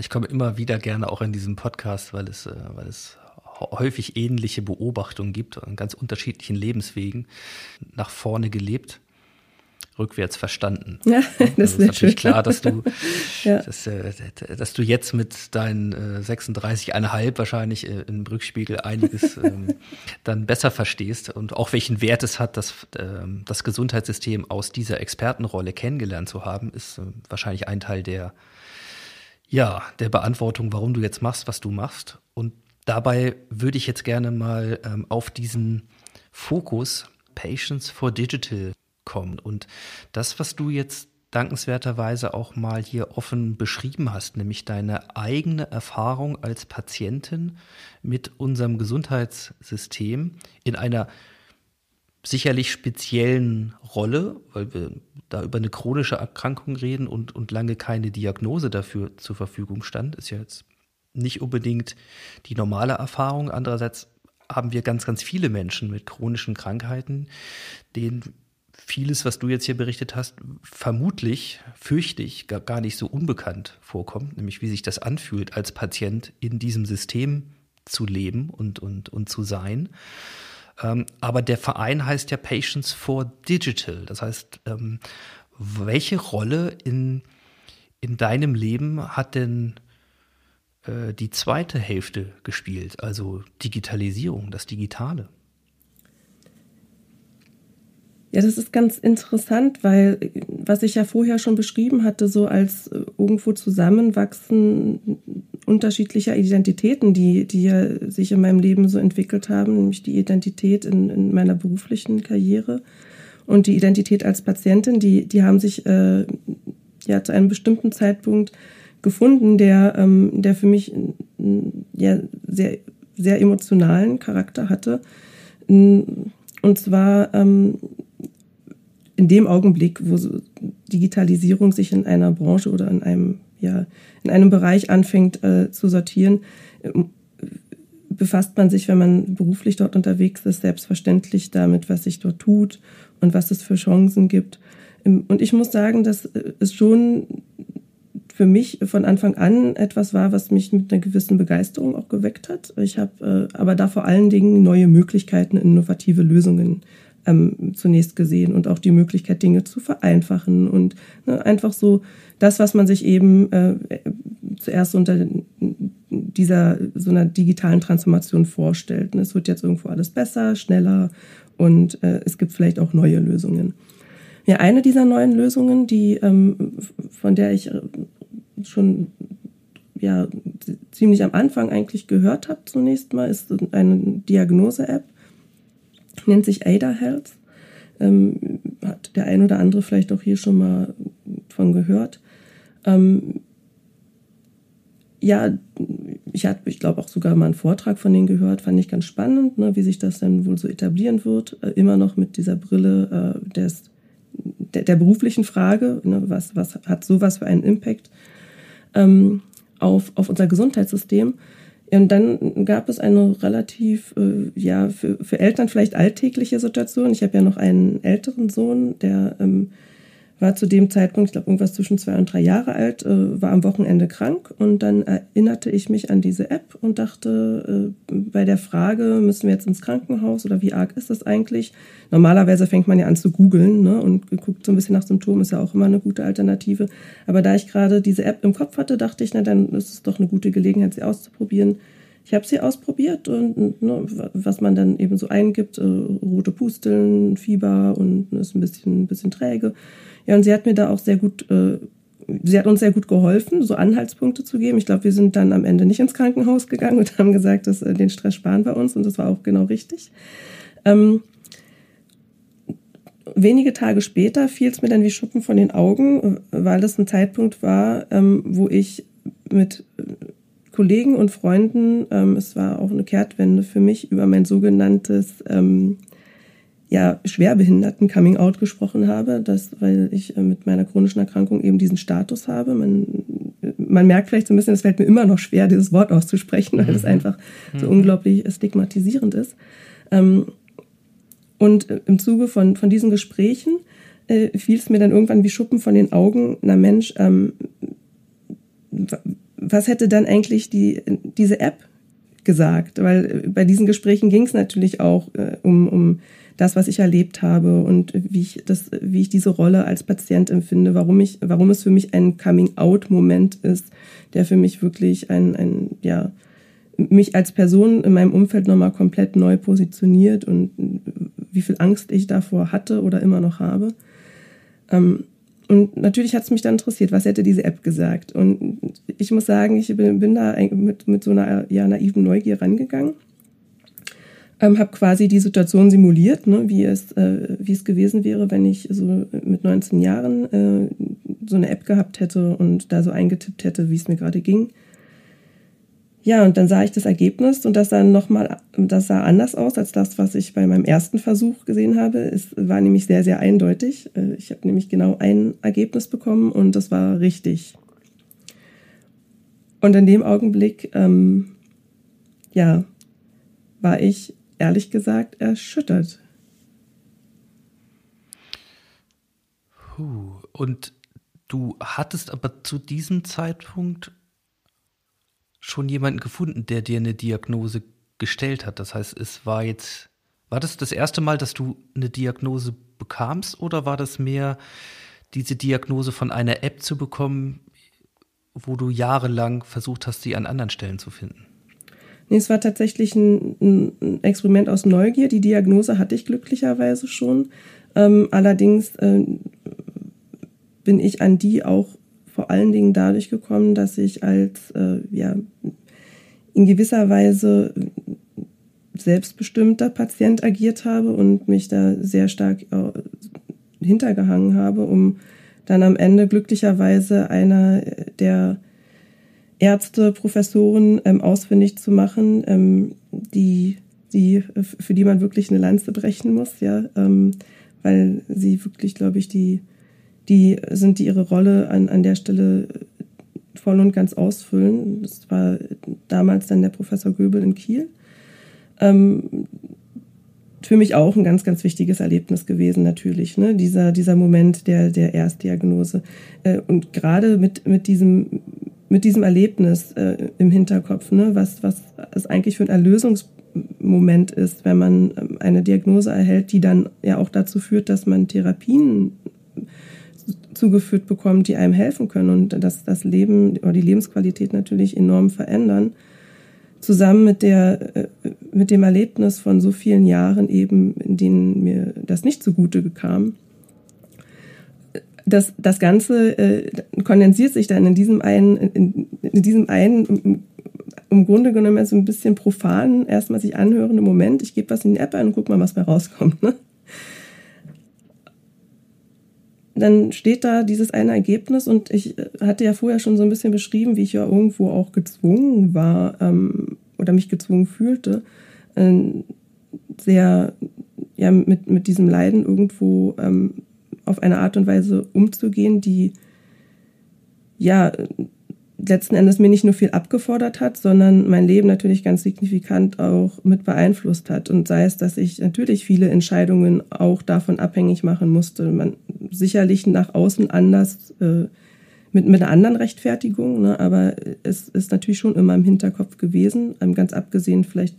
Ich komme immer wieder gerne auch in diesen Podcast, weil es, äh, weil es häufig ähnliche Beobachtungen gibt, an ganz unterschiedlichen Lebenswegen, nach vorne gelebt, rückwärts verstanden. Ja, das, das ist natürlich schön. klar, dass du, ja. dass, äh, dass, du jetzt mit deinen äh, 36,5 wahrscheinlich äh, im Rückspiegel einiges ähm, dann besser verstehst und auch welchen Wert es hat, das, ähm, das Gesundheitssystem aus dieser Expertenrolle kennengelernt zu haben, ist äh, wahrscheinlich ein Teil der ja, der Beantwortung, warum du jetzt machst, was du machst. Und Dabei würde ich jetzt gerne mal ähm, auf diesen Fokus Patience for Digital kommen. Und das, was du jetzt dankenswerterweise auch mal hier offen beschrieben hast, nämlich deine eigene Erfahrung als Patientin mit unserem Gesundheitssystem in einer sicherlich speziellen Rolle, weil wir da über eine chronische Erkrankung reden und, und lange keine Diagnose dafür zur Verfügung stand, ist ja jetzt nicht unbedingt die normale Erfahrung. Andererseits haben wir ganz, ganz viele Menschen mit chronischen Krankheiten, denen vieles, was du jetzt hier berichtet hast, vermutlich, fürchte ich, gar, gar nicht so unbekannt vorkommt, nämlich wie sich das anfühlt, als Patient in diesem System zu leben und, und, und zu sein. Ähm, aber der Verein heißt ja Patients for Digital. Das heißt, ähm, welche Rolle in, in deinem Leben hat denn äh, die zweite Hälfte gespielt, also Digitalisierung, das Digitale? Ja, das ist ganz interessant, weil was ich ja vorher schon beschrieben hatte, so als äh, irgendwo Zusammenwachsen unterschiedlicher Identitäten, die, die ja sich in meinem Leben so entwickelt haben, nämlich die Identität in, in meiner beruflichen Karriere und die Identität als Patientin, die, die haben sich äh, ja zu einem bestimmten Zeitpunkt gefunden, der, ähm, der für mich ja sehr, sehr emotionalen Charakter hatte. Und zwar ähm, in dem Augenblick, wo Digitalisierung sich in einer Branche oder in einem, ja, in einem Bereich anfängt äh, zu sortieren, äh, befasst man sich, wenn man beruflich dort unterwegs ist, selbstverständlich damit, was sich dort tut und was es für Chancen gibt. Ähm, und ich muss sagen, dass äh, es schon für mich von Anfang an etwas war, was mich mit einer gewissen Begeisterung auch geweckt hat. Ich habe äh, aber da vor allen Dingen neue Möglichkeiten, innovative Lösungen ähm, zunächst gesehen und auch die Möglichkeit, Dinge zu vereinfachen und ne, einfach so das, was man sich eben äh, zuerst unter dieser so einer digitalen Transformation vorstellt. Es wird jetzt irgendwo alles besser, schneller und äh, es gibt vielleicht auch neue Lösungen. Ja, eine dieser neuen Lösungen, die ähm, von der ich äh, schon ja ziemlich am Anfang eigentlich gehört habe zunächst mal, ist eine Diagnose-App nennt sich Ada Health. Ähm, hat der ein oder andere vielleicht auch hier schon mal von gehört. Ähm, ja, ich habe, ich glaube, auch sogar mal einen Vortrag von denen gehört, fand ich ganz spannend, ne, wie sich das dann wohl so etablieren wird. Äh, immer noch mit dieser Brille äh, des, der, der, beruflichen Frage, ne, was, was hat sowas für einen Impact ähm, auf, auf unser Gesundheitssystem. Und dann gab es eine relativ, äh, ja, für, für Eltern vielleicht alltägliche Situation. Ich habe ja noch einen älteren Sohn, der ähm, war zu dem Zeitpunkt, ich glaube, irgendwas zwischen zwei und drei Jahre alt, äh, war am Wochenende krank und dann erinnerte ich mich an diese App und dachte, äh, bei der Frage, müssen wir jetzt ins Krankenhaus oder wie arg ist das eigentlich? Normalerweise fängt man ja an zu googeln ne, und guckt so ein bisschen nach Symptomen, ist ja auch immer eine gute Alternative. Aber da ich gerade diese App im Kopf hatte, dachte ich, na dann ist es doch eine gute Gelegenheit, sie auszuprobieren. Ich habe sie ausprobiert und ne, was man dann eben so eingibt, äh, rote Pusteln, Fieber und ist ein bisschen, ein bisschen träge. Ja, und sie hat mir da auch sehr gut, äh, sie hat uns sehr gut geholfen, so Anhaltspunkte zu geben. Ich glaube, wir sind dann am Ende nicht ins Krankenhaus gegangen und haben gesagt, dass äh, den Stress sparen wir uns und das war auch genau richtig. Ähm, wenige Tage später fiel es mir dann wie Schuppen von den Augen, weil das ein Zeitpunkt war, ähm, wo ich mit Kollegen und Freunden, ähm, es war auch eine Kehrtwende für mich, über mein sogenanntes ähm, ja, schwerbehinderten Coming Out gesprochen habe, das, weil ich äh, mit meiner chronischen Erkrankung eben diesen Status habe. Man, man merkt vielleicht so ein bisschen, es fällt mir immer noch schwer, dieses Wort auszusprechen, weil es mhm. einfach so mhm. unglaublich stigmatisierend ist. Ähm, und äh, im Zuge von, von diesen Gesprächen äh, fiel es mir dann irgendwann wie Schuppen von den Augen, na Mensch, ähm, was hätte dann eigentlich die, diese App gesagt? Weil äh, bei diesen Gesprächen ging es natürlich auch äh, um, um das, was ich erlebt habe und wie ich das, wie ich diese Rolle als Patient empfinde, warum ich, warum es für mich ein Coming-out-Moment ist, der für mich wirklich ein, ein, ja, mich als Person in meinem Umfeld nochmal komplett neu positioniert und wie viel Angst ich davor hatte oder immer noch habe. Ähm, und natürlich hat es mich dann interessiert, was hätte diese App gesagt. Und ich muss sagen, ich bin, bin da mit, mit so einer ja, naiven Neugier rangegangen ähm, habe quasi die Situation simuliert, ne, wie, es, äh, wie es gewesen wäre, wenn ich so mit 19 Jahren äh, so eine App gehabt hätte und da so eingetippt hätte, wie es mir gerade ging. Ja, und dann sah ich das Ergebnis und das sah nochmal, das sah anders aus als das, was ich bei meinem ersten Versuch gesehen habe. Es war nämlich sehr, sehr eindeutig. Äh, ich habe nämlich genau ein Ergebnis bekommen und das war richtig. Und in dem Augenblick, ähm, ja, war ich ehrlich gesagt erschüttert. Puh. Und du hattest aber zu diesem Zeitpunkt schon jemanden gefunden, der dir eine Diagnose gestellt hat. Das heißt, es war jetzt, war das das erste Mal, dass du eine Diagnose bekamst oder war das mehr diese Diagnose von einer App zu bekommen, wo du jahrelang versucht hast, sie an anderen Stellen zu finden? Nee, es war tatsächlich ein, ein Experiment aus Neugier. Die Diagnose hatte ich glücklicherweise schon. Ähm, allerdings äh, bin ich an die auch vor allen Dingen dadurch gekommen, dass ich als äh, ja, in gewisser Weise selbstbestimmter Patient agiert habe und mich da sehr stark äh, hintergehangen habe, um dann am Ende glücklicherweise einer der Ärzte, Professoren ähm, ausfindig zu machen, ähm, die, die, für die man wirklich eine Lanze brechen muss, ja, ähm, weil sie wirklich, glaube ich, die, die sind, die ihre Rolle an, an der Stelle voll und ganz ausfüllen. Das war damals dann der Professor Göbel in Kiel. Ähm, für mich auch ein ganz, ganz wichtiges Erlebnis gewesen, natürlich, ne? dieser, dieser Moment der, der Erstdiagnose. Äh, und gerade mit, mit, diesem, mit diesem Erlebnis äh, im Hinterkopf, ne? was, was es eigentlich für ein Erlösungsmoment ist, wenn man ähm, eine Diagnose erhält, die dann ja auch dazu führt, dass man Therapien zugeführt bekommt, die einem helfen können und das, das Leben oder die Lebensqualität natürlich enorm verändern zusammen mit der äh, mit dem Erlebnis von so vielen Jahren eben, in denen mir das nicht zugute kam. Das, das Ganze äh, kondensiert sich dann in diesem einen, in, in diesem einen im, Grunde genommen so ein bisschen profan erstmal sich anhörende Moment. Ich gebe was in die App ein und guck mal, was bei rauskommt. Ne? dann steht da dieses eine Ergebnis und ich äh, hatte ja vorher schon so ein bisschen beschrieben, wie ich ja irgendwo auch gezwungen war ähm, oder mich gezwungen fühlte, äh, sehr ja, mit, mit diesem Leiden irgendwo ähm, auf eine Art und Weise umzugehen, die ja letzten Endes mir nicht nur viel abgefordert hat, sondern mein Leben natürlich ganz signifikant auch mit beeinflusst hat. Und sei es, dass ich natürlich viele Entscheidungen auch davon abhängig machen musste. Man sicherlich nach außen anders äh, mit, mit einer anderen Rechtfertigung, ne? aber es ist natürlich schon immer im Hinterkopf gewesen, ganz abgesehen vielleicht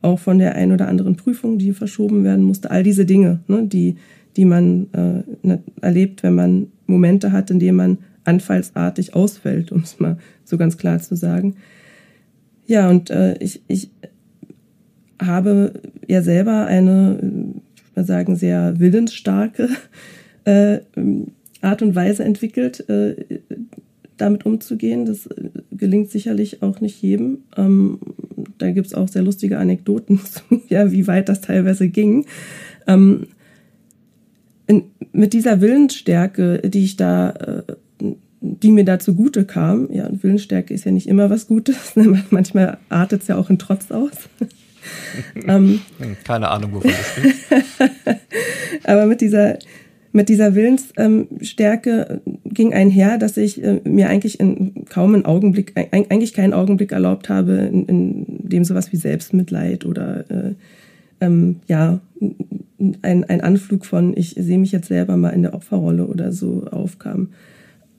auch von der ein oder anderen Prüfung, die verschoben werden musste. All diese Dinge, ne? die, die man äh, ne, erlebt, wenn man Momente hat, in denen man anfallsartig ausfällt, um es mal so ganz klar zu sagen. Ja, und äh, ich, ich habe ja selber eine, ich würde mal sagen, sehr willensstarke äh, Art und Weise entwickelt, äh, damit umzugehen. Das äh, gelingt sicherlich auch nicht jedem. Ähm, da gibt es auch sehr lustige Anekdoten zu, ja, wie weit das teilweise ging. Ähm, in, mit dieser Willensstärke, die ich da äh, die mir da zugute kam. Ja, und Willensstärke ist ja nicht immer was Gutes. Ne? Manchmal artet es ja auch in Trotz aus. ähm, Keine Ahnung, wovon das geht. Aber mit dieser, mit dieser Willensstärke ging einher, dass ich äh, mir eigentlich in kaum einen Augenblick, eigentlich keinen Augenblick erlaubt habe, in, in dem sowas wie Selbstmitleid oder äh, ähm, ja, ein, ein Anflug von, ich sehe mich jetzt selber mal in der Opferrolle oder so aufkam.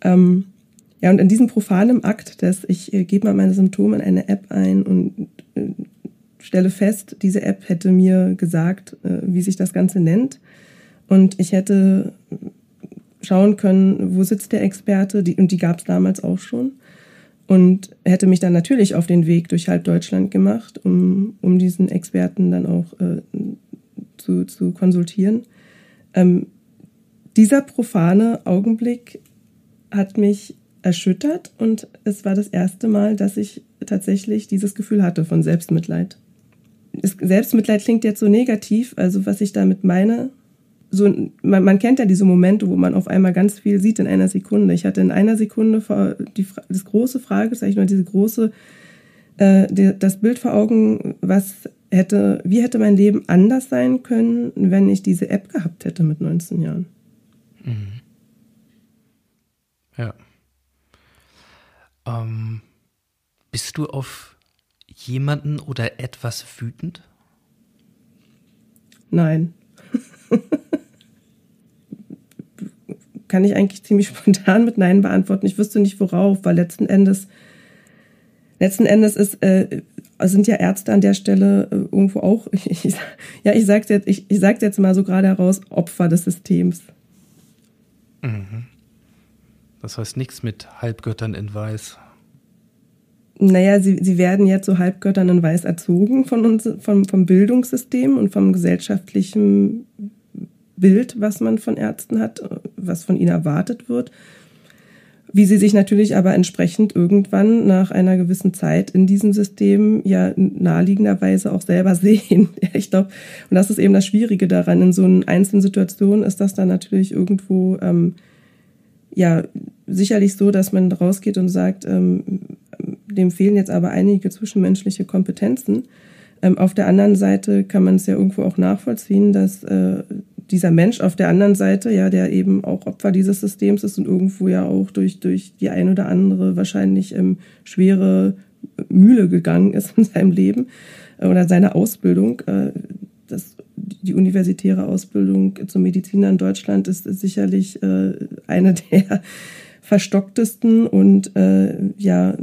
Ähm, ja, und in diesem profanen Akt, dass ich äh, gebe mal meine Symptome in eine App ein und äh, stelle fest, diese App hätte mir gesagt, äh, wie sich das Ganze nennt. Und ich hätte schauen können, wo sitzt der Experte, die, und die gab es damals auch schon. Und hätte mich dann natürlich auf den Weg durch halb Deutschland gemacht, um, um diesen Experten dann auch äh, zu, zu konsultieren. Ähm, dieser profane Augenblick hat mich erschüttert und es war das erste Mal, dass ich tatsächlich dieses Gefühl hatte von Selbstmitleid. Selbstmitleid klingt jetzt so negativ, also was ich damit meine, so, man, man, kennt ja diese Momente, wo man auf einmal ganz viel sieht in einer Sekunde. Ich hatte in einer Sekunde die, das große Fragezeichen oder diese große, äh, die, das Bild vor Augen, was hätte, wie hätte mein Leben anders sein können, wenn ich diese App gehabt hätte mit 19 Jahren. Mhm. Ja. Ähm, bist du auf jemanden oder etwas wütend? Nein. kann ich eigentlich ziemlich spontan mit Nein beantworten. Ich wüsste nicht worauf, weil letzten Endes, letzten Endes ist, äh, sind ja Ärzte an der Stelle äh, irgendwo auch, ich, ich, ja, ich sag's jetzt, ich, ich sag's jetzt mal so gerade heraus, Opfer des Systems. Mhm. Das heißt nichts mit Halbgöttern in Weiß. Naja, sie, sie werden jetzt so Halbgöttern in Weiß erzogen von uns, vom, vom Bildungssystem und vom gesellschaftlichen Bild, was man von Ärzten hat, was von ihnen erwartet wird. Wie sie sich natürlich aber entsprechend irgendwann nach einer gewissen Zeit in diesem System ja naheliegenderweise auch selber sehen. ich glaube, und das ist eben das Schwierige daran. In so einer einzelnen Situation ist das dann natürlich irgendwo ähm, ja sicherlich so, dass man rausgeht und sagt, ähm, dem fehlen jetzt aber einige zwischenmenschliche Kompetenzen. Ähm, auf der anderen Seite kann man es ja irgendwo auch nachvollziehen, dass äh, dieser Mensch auf der anderen Seite, ja, der eben auch Opfer dieses Systems ist und irgendwo ja auch durch, durch die ein oder andere wahrscheinlich ähm, schwere Mühle gegangen ist in seinem Leben äh, oder seiner Ausbildung. Äh, das, die universitäre Ausbildung zum Mediziner in Deutschland ist, ist sicherlich äh, eine der verstocktesten und äh, ja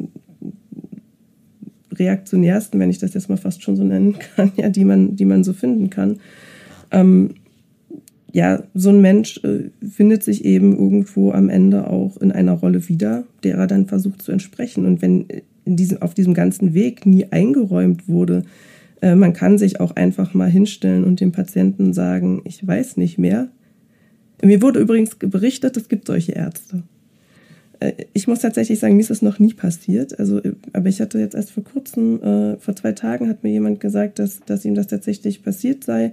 reaktionärsten, wenn ich das jetzt mal fast schon so nennen kann, ja, die man, die man so finden kann. Ähm, ja, so ein Mensch äh, findet sich eben irgendwo am Ende auch in einer Rolle wieder, der er dann versucht zu entsprechen. Und wenn in diesem, auf diesem ganzen Weg nie eingeräumt wurde, äh, man kann sich auch einfach mal hinstellen und dem Patienten sagen, ich weiß nicht mehr. Mir wurde übrigens berichtet, es gibt solche Ärzte. Äh, ich muss tatsächlich sagen, mir ist das noch nie passiert. Also, aber ich hatte jetzt erst vor kurzem, äh, vor zwei Tagen hat mir jemand gesagt, dass, dass ihm das tatsächlich passiert sei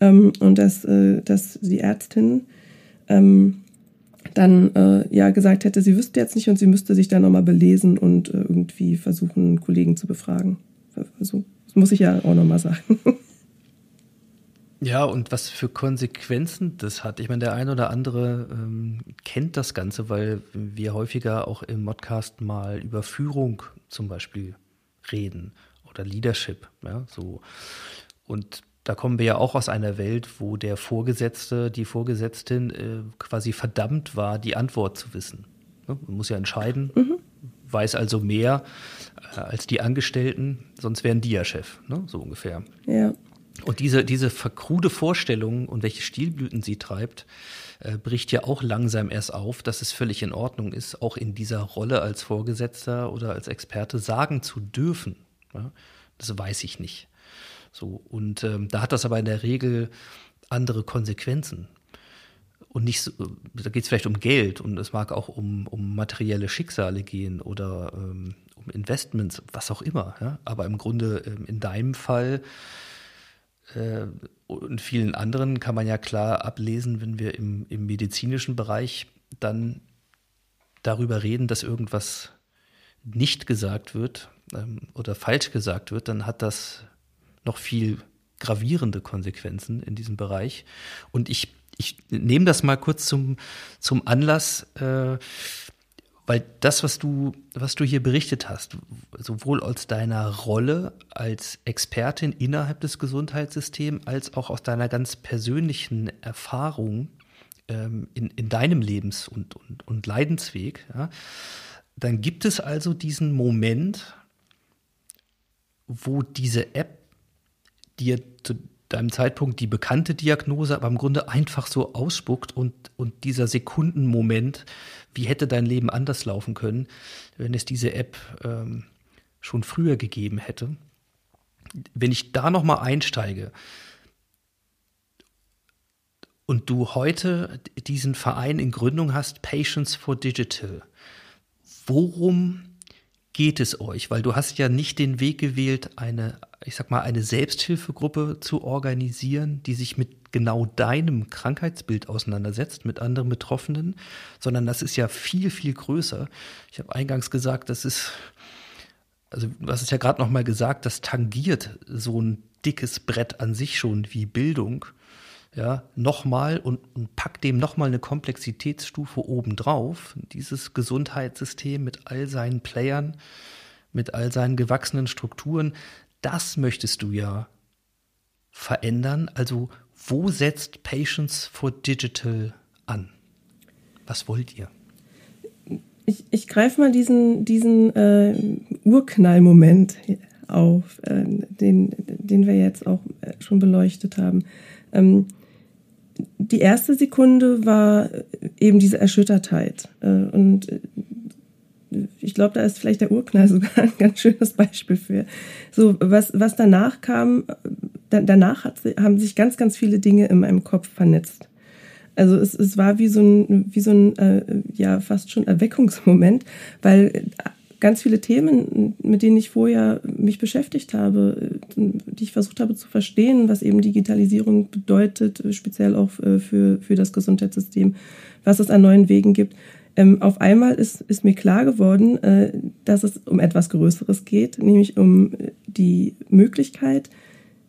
ähm, und dass, äh, dass die Ärztin ähm, dann äh, ja gesagt hätte, sie wüsste jetzt nicht und sie müsste sich da nochmal belesen und äh, irgendwie versuchen, Kollegen zu befragen. Also, das muss ich ja auch nochmal sagen. Ja, und was für Konsequenzen das hat. Ich meine, der eine oder andere ähm, kennt das Ganze, weil wir häufiger auch im Modcast mal über Führung zum Beispiel reden oder Leadership. Ja, so. Und da kommen wir ja auch aus einer Welt, wo der Vorgesetzte, die Vorgesetztin äh, quasi verdammt war, die Antwort zu wissen. Ne? Man muss ja entscheiden, mhm. weiß also mehr äh, als die Angestellten, sonst wären die ja Chef, ne? so ungefähr. Ja. Und diese, diese verkrude Vorstellung und welche Stilblüten sie treibt, äh, bricht ja auch langsam erst auf, dass es völlig in Ordnung ist, auch in dieser Rolle als Vorgesetzter oder als Experte sagen zu dürfen. Ja? Das weiß ich nicht. So, und ähm, da hat das aber in der Regel andere Konsequenzen. Und nicht so, da geht es vielleicht um Geld und es mag auch um, um materielle Schicksale gehen oder ähm, um Investments, was auch immer. Ja? Aber im Grunde ähm, in deinem Fall äh, und vielen anderen kann man ja klar ablesen, wenn wir im, im medizinischen Bereich dann darüber reden, dass irgendwas nicht gesagt wird ähm, oder falsch gesagt wird, dann hat das noch viel gravierende Konsequenzen in diesem Bereich. Und ich, ich nehme das mal kurz zum, zum Anlass, äh, weil das, was du, was du hier berichtet hast, sowohl aus deiner Rolle als Expertin innerhalb des Gesundheitssystems, als auch aus deiner ganz persönlichen Erfahrung ähm, in, in deinem Lebens- und, und, und Leidensweg, ja, dann gibt es also diesen Moment, wo diese App dir zu deinem Zeitpunkt die bekannte Diagnose, aber im Grunde einfach so ausspuckt und, und dieser Sekundenmoment, wie hätte dein Leben anders laufen können, wenn es diese App ähm, schon früher gegeben hätte. Wenn ich da nochmal einsteige und du heute diesen Verein in Gründung hast, Patients for Digital, worum geht es euch? Weil du hast ja nicht den Weg gewählt, eine, ich sag mal, eine Selbsthilfegruppe zu organisieren, die sich mit genau deinem Krankheitsbild auseinandersetzt, mit anderen Betroffenen, sondern das ist ja viel, viel größer. Ich habe eingangs gesagt, das ist, also du hast es ja gerade nochmal gesagt, das tangiert so ein dickes Brett an sich schon wie Bildung ja, nochmal und, und packt dem nochmal eine Komplexitätsstufe obendrauf. Dieses Gesundheitssystem mit all seinen Playern, mit all seinen gewachsenen Strukturen, das möchtest du ja verändern. Also wo setzt Patience for Digital an? Was wollt ihr? Ich, ich greife mal diesen, diesen äh, Urknallmoment auf, äh, den, den wir jetzt auch äh, schon beleuchtet haben. Ähm, die erste Sekunde war eben diese Erschüttertheit. Äh, und äh, ich glaube, da ist vielleicht der Urknall sogar ein ganz schönes Beispiel für. So, was, was danach kam, da, danach hat, haben sich ganz, ganz viele Dinge in meinem Kopf vernetzt. Also es, es war wie so ein, wie so ein äh, ja, fast schon Erweckungsmoment, weil ganz viele Themen, mit denen ich vorher mich beschäftigt habe, die ich versucht habe zu verstehen, was eben Digitalisierung bedeutet, speziell auch äh, für, für das Gesundheitssystem, was es an neuen Wegen gibt. Ähm, auf einmal ist, ist mir klar geworden, äh, dass es um etwas Größeres geht, nämlich um die Möglichkeit,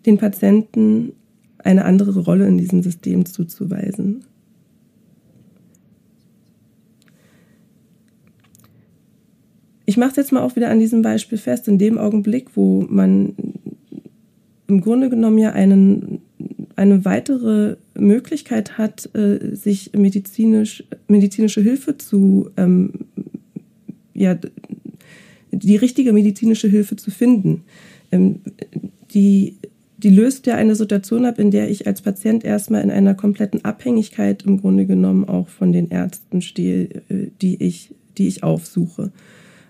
den Patienten eine andere Rolle in diesem System zuzuweisen. Ich mache es jetzt mal auch wieder an diesem Beispiel fest, in dem Augenblick, wo man im Grunde genommen ja einen, eine weitere Möglichkeit hat, äh, sich medizinisch, medizinische Hilfe zu, ähm, ja, die richtige medizinische Hilfe zu finden. Ähm, die, die löst ja eine Situation ab, in der ich als Patient erstmal in einer kompletten Abhängigkeit im Grunde genommen auch von den Ärzten stehe, äh, die ich, die ich aufsuche.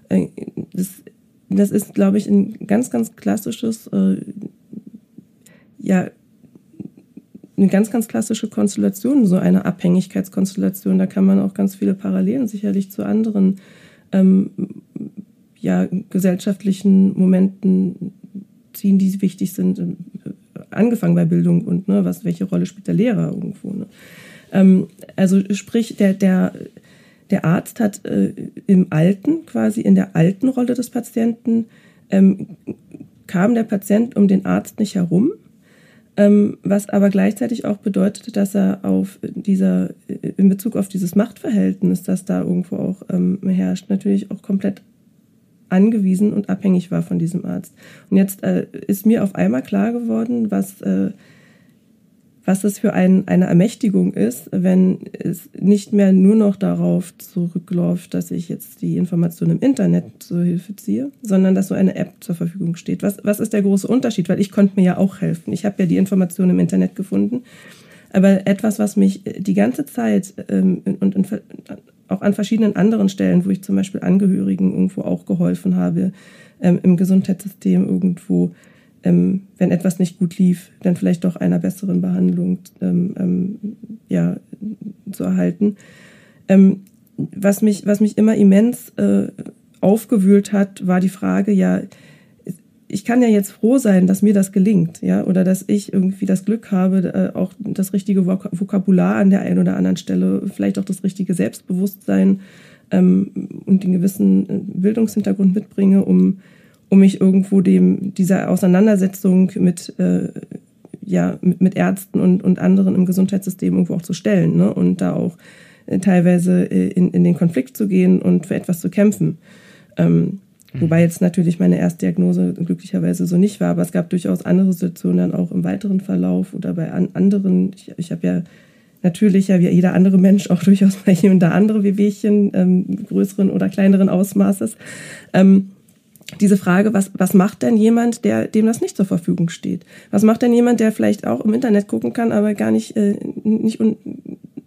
Äh, das, das ist, glaube ich, ein ganz, ganz klassisches, äh, ja, eine ganz, ganz klassische Konstellation, so eine Abhängigkeitskonstellation. Da kann man auch ganz viele Parallelen sicherlich zu anderen ähm, ja, gesellschaftlichen Momenten ziehen, die wichtig sind, angefangen bei Bildung und ne, was, welche Rolle spielt der Lehrer irgendwo. Ne? Ähm, also sprich, der, der, der Arzt hat äh, im Alten, quasi in der alten Rolle des Patienten, ähm, kam der Patient um den Arzt nicht herum, ähm, was aber gleichzeitig auch bedeutet, dass er auf dieser, äh, in Bezug auf dieses Machtverhältnis, das da irgendwo auch ähm, herrscht, natürlich auch komplett angewiesen und abhängig war von diesem Arzt. Und jetzt äh, ist mir auf einmal klar geworden, was äh, was es für ein, eine Ermächtigung ist, wenn es nicht mehr nur noch darauf zurückläuft, dass ich jetzt die Information im Internet zur Hilfe ziehe, sondern dass so eine App zur Verfügung steht. Was, was ist der große Unterschied? Weil ich konnte mir ja auch helfen. Ich habe ja die Information im Internet gefunden. Aber etwas, was mich die ganze Zeit ähm, und, und auch an verschiedenen anderen Stellen, wo ich zum Beispiel Angehörigen irgendwo auch geholfen habe, ähm, im Gesundheitssystem irgendwo, ähm, wenn etwas nicht gut lief, dann vielleicht doch einer besseren Behandlung ähm, ähm, ja, zu erhalten. Ähm, was, mich, was mich immer immens äh, aufgewühlt hat, war die Frage, ja, ich kann ja jetzt froh sein, dass mir das gelingt, ja, oder dass ich irgendwie das Glück habe, äh, auch das richtige Vok Vokabular an der einen oder anderen Stelle, vielleicht auch das richtige Selbstbewusstsein ähm, und den gewissen äh, Bildungshintergrund mitbringe, um um mich irgendwo dem dieser Auseinandersetzung mit äh, ja mit, mit Ärzten und, und anderen im Gesundheitssystem irgendwo auch zu stellen ne? und da auch äh, teilweise äh, in, in den Konflikt zu gehen und für etwas zu kämpfen. Ähm, mhm. Wobei jetzt natürlich meine Erstdiagnose glücklicherweise so nicht war, aber es gab durchaus andere Situationen dann auch im weiteren Verlauf oder bei an anderen. Ich, ich habe ja natürlich ja wie jeder andere Mensch auch durchaus mal hier und da andere Wehwehchen ähm, größeren oder kleineren Ausmaßes. Ähm, diese Frage, was, was macht denn jemand, der dem das nicht zur Verfügung steht? Was macht denn jemand, der vielleicht auch im Internet gucken kann, aber gar nicht, äh, nicht und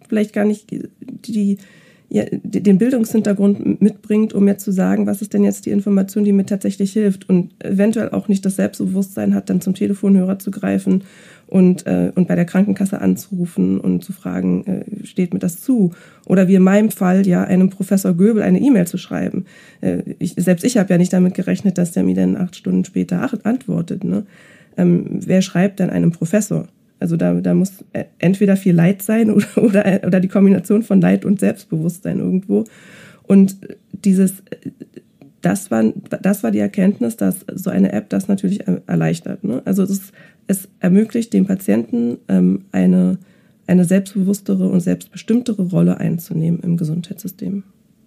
vielleicht gar nicht die, ja, den Bildungshintergrund mitbringt, um jetzt zu sagen, was ist denn jetzt die Information, die mir tatsächlich hilft und eventuell auch nicht das Selbstbewusstsein hat, dann zum Telefonhörer zu greifen und, äh, und bei der Krankenkasse anzurufen und zu fragen, äh, steht mir das zu? Oder wie in meinem Fall ja einem Professor Göbel eine E-Mail zu schreiben. Äh, ich, selbst ich habe ja nicht damit gerechnet, dass der mir dann acht Stunden später antwortet. Ne? Ähm, wer schreibt dann einem Professor? Also da, da muss äh, entweder viel Leid sein oder, oder, oder die Kombination von Leid und Selbstbewusstsein irgendwo. Und dieses, das war, das war die Erkenntnis, dass so eine App das natürlich erleichtert. Ne? Also das es ermöglicht dem Patienten ähm, eine, eine selbstbewusstere und selbstbestimmtere Rolle einzunehmen im Gesundheitssystem.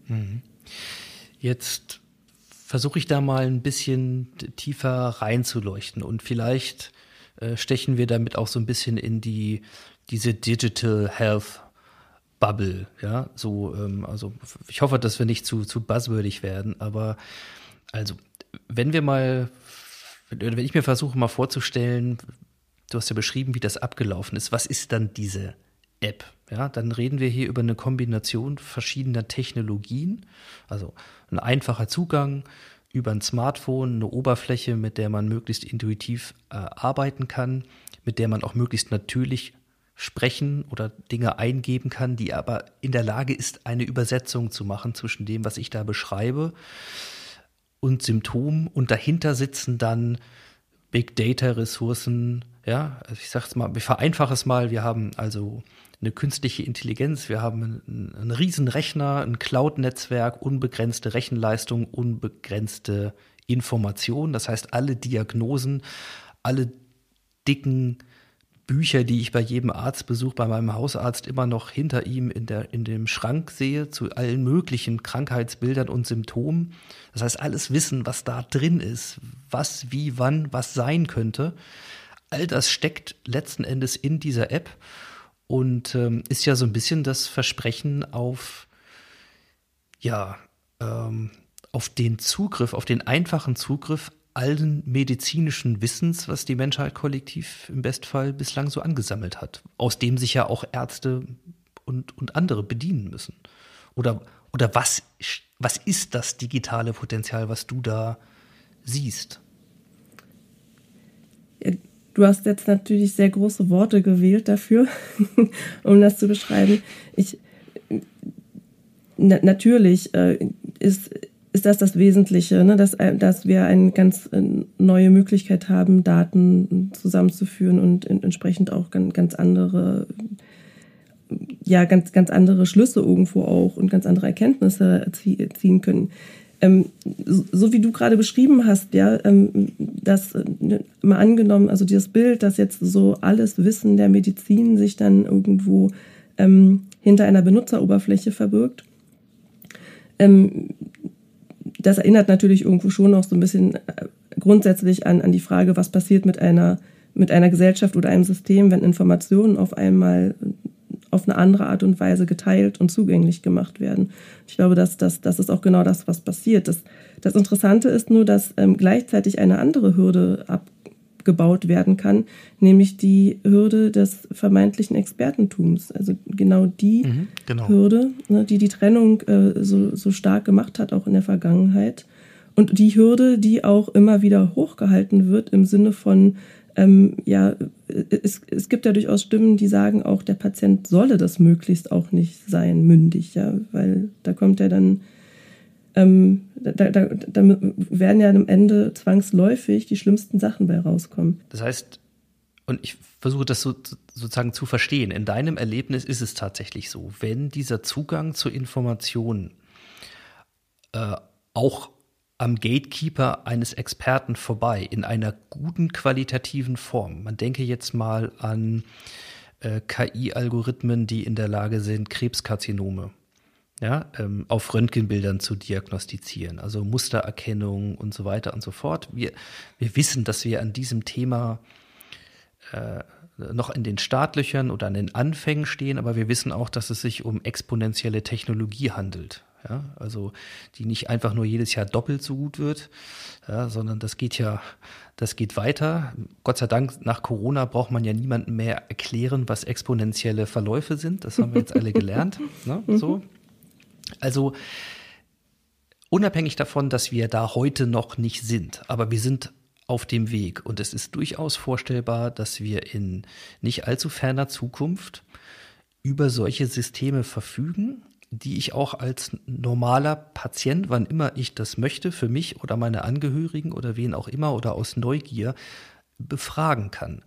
Mhm. Jetzt versuche ich da mal ein bisschen tiefer reinzuleuchten und vielleicht äh, stechen wir damit auch so ein bisschen in die diese Digital Health Bubble, ja, so, ähm, also ich hoffe, dass wir nicht zu, zu buzzwordig werden, aber also, wenn wir mal, wenn ich mir versuche mal vorzustellen, du hast ja beschrieben, wie das abgelaufen ist, was ist dann diese App? Ja, dann reden wir hier über eine Kombination verschiedener Technologien, also ein einfacher Zugang über ein Smartphone, eine Oberfläche, mit der man möglichst intuitiv äh, arbeiten kann, mit der man auch möglichst natürlich sprechen oder Dinge eingeben kann, die aber in der Lage ist, eine Übersetzung zu machen zwischen dem, was ich da beschreibe und Symptomen. Und dahinter sitzen dann Big Data Ressourcen. Ja, also ich sag's mal, wir vereinfache es mal. Wir haben also eine künstliche Intelligenz, wir haben einen, einen riesen Rechner, ein Cloud-Netzwerk, unbegrenzte Rechenleistung, unbegrenzte Information. Das heißt, alle Diagnosen, alle dicken Bücher, die ich bei jedem Arztbesuch bei meinem Hausarzt immer noch hinter ihm in, der, in dem Schrank sehe, zu allen möglichen Krankheitsbildern und Symptomen. Das heißt, alles Wissen, was da drin ist, was, wie, wann, was sein könnte, all das steckt letzten Endes in dieser App und ähm, ist ja so ein bisschen das Versprechen auf, ja, ähm, auf den Zugriff, auf den einfachen Zugriff allen medizinischen Wissens, was die Menschheit kollektiv im Bestfall bislang so angesammelt hat, aus dem sich ja auch Ärzte und, und andere bedienen müssen. Oder, oder was, was ist das digitale Potenzial, was du da siehst? Du hast jetzt natürlich sehr große Worte gewählt dafür, um das zu beschreiben. Ich, na, natürlich äh, ist, ist das das Wesentliche, ne? dass, äh, dass wir eine ganz äh, neue Möglichkeit haben, Daten zusammenzuführen und entsprechend auch ganz, andere, ja, ganz, ganz andere Schlüsse irgendwo auch und ganz andere Erkenntnisse ziehen können. Ähm, so wie du gerade beschrieben hast, ja, ähm, dass ne, mal angenommen, also dieses Bild, dass jetzt so alles Wissen der Medizin sich dann irgendwo ähm, hinter einer Benutzeroberfläche verbirgt. Ähm, das erinnert natürlich irgendwo schon auch so ein bisschen äh, grundsätzlich an, an die Frage, was passiert mit einer, mit einer Gesellschaft oder einem System, wenn Informationen auf einmal auf eine andere Art und Weise geteilt und zugänglich gemacht werden. Ich glaube, dass das, das ist auch genau das, was passiert. Das, das Interessante ist nur, dass ähm, gleichzeitig eine andere Hürde ab, gebaut werden kann, nämlich die Hürde des vermeintlichen Expertentums. Also genau die mhm, genau. Hürde, ne, die die Trennung äh, so, so stark gemacht hat, auch in der Vergangenheit. Und die Hürde, die auch immer wieder hochgehalten wird im Sinne von, ähm, ja, es, es gibt ja durchaus Stimmen, die sagen auch, der Patient solle das möglichst auch nicht sein, mündig, ja, weil da kommt ja dann ähm, da, da, da werden ja am Ende zwangsläufig die schlimmsten Sachen bei rauskommen. Das heißt, und ich versuche das so, sozusagen zu verstehen, in deinem Erlebnis ist es tatsächlich so, wenn dieser Zugang zur Information äh, auch am Gatekeeper eines Experten vorbei, in einer guten qualitativen Form. Man denke jetzt mal an äh, KI-Algorithmen, die in der Lage sind, Krebskarzinome ja, ähm, auf Röntgenbildern zu diagnostizieren, also Mustererkennung und so weiter und so fort. Wir, wir wissen, dass wir an diesem Thema äh, noch in den Startlöchern oder an den Anfängen stehen, aber wir wissen auch, dass es sich um exponentielle Technologie handelt. Ja, also die nicht einfach nur jedes Jahr doppelt so gut wird, ja, sondern das geht ja, das geht weiter. Gott sei Dank, nach Corona braucht man ja niemandem mehr erklären, was exponentielle Verläufe sind. Das haben wir jetzt alle gelernt. Ne? So. Also unabhängig davon, dass wir da heute noch nicht sind, aber wir sind auf dem Weg und es ist durchaus vorstellbar, dass wir in nicht allzu ferner Zukunft über solche Systeme verfügen, die ich auch als normaler Patient, wann immer ich das möchte, für mich oder meine Angehörigen oder wen auch immer oder aus Neugier befragen kann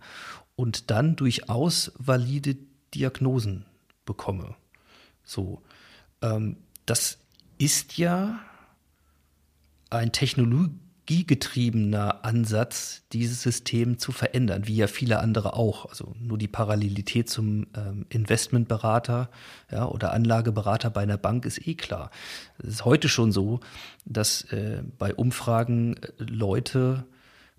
und dann durchaus valide Diagnosen bekomme. So. Ähm, das ist ja ein technologiegetriebener Ansatz, dieses System zu verändern, wie ja viele andere auch. Also nur die Parallelität zum ähm, Investmentberater ja, oder Anlageberater bei einer Bank ist eh klar. Es ist heute schon so, dass äh, bei Umfragen äh, Leute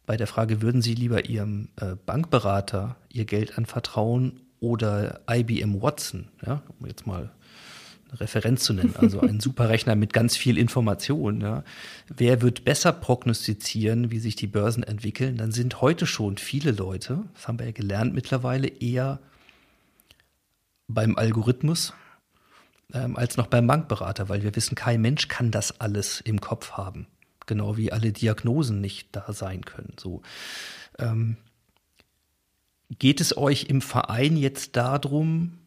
bei der Frage, würden sie lieber ihrem äh, Bankberater ihr Geld anvertrauen oder IBM Watson, ja, um jetzt mal eine Referenz zu nennen, also ein Superrechner mit ganz viel Information, ja. Wer wird besser prognostizieren, wie sich die Börsen entwickeln? Dann sind heute schon viele Leute, das haben wir ja gelernt mittlerweile, eher beim Algorithmus ähm, als noch beim Bankberater, weil wir wissen, kein Mensch kann das alles im Kopf haben. Genau wie alle Diagnosen nicht da sein können. So. Ähm, geht es euch im Verein jetzt darum,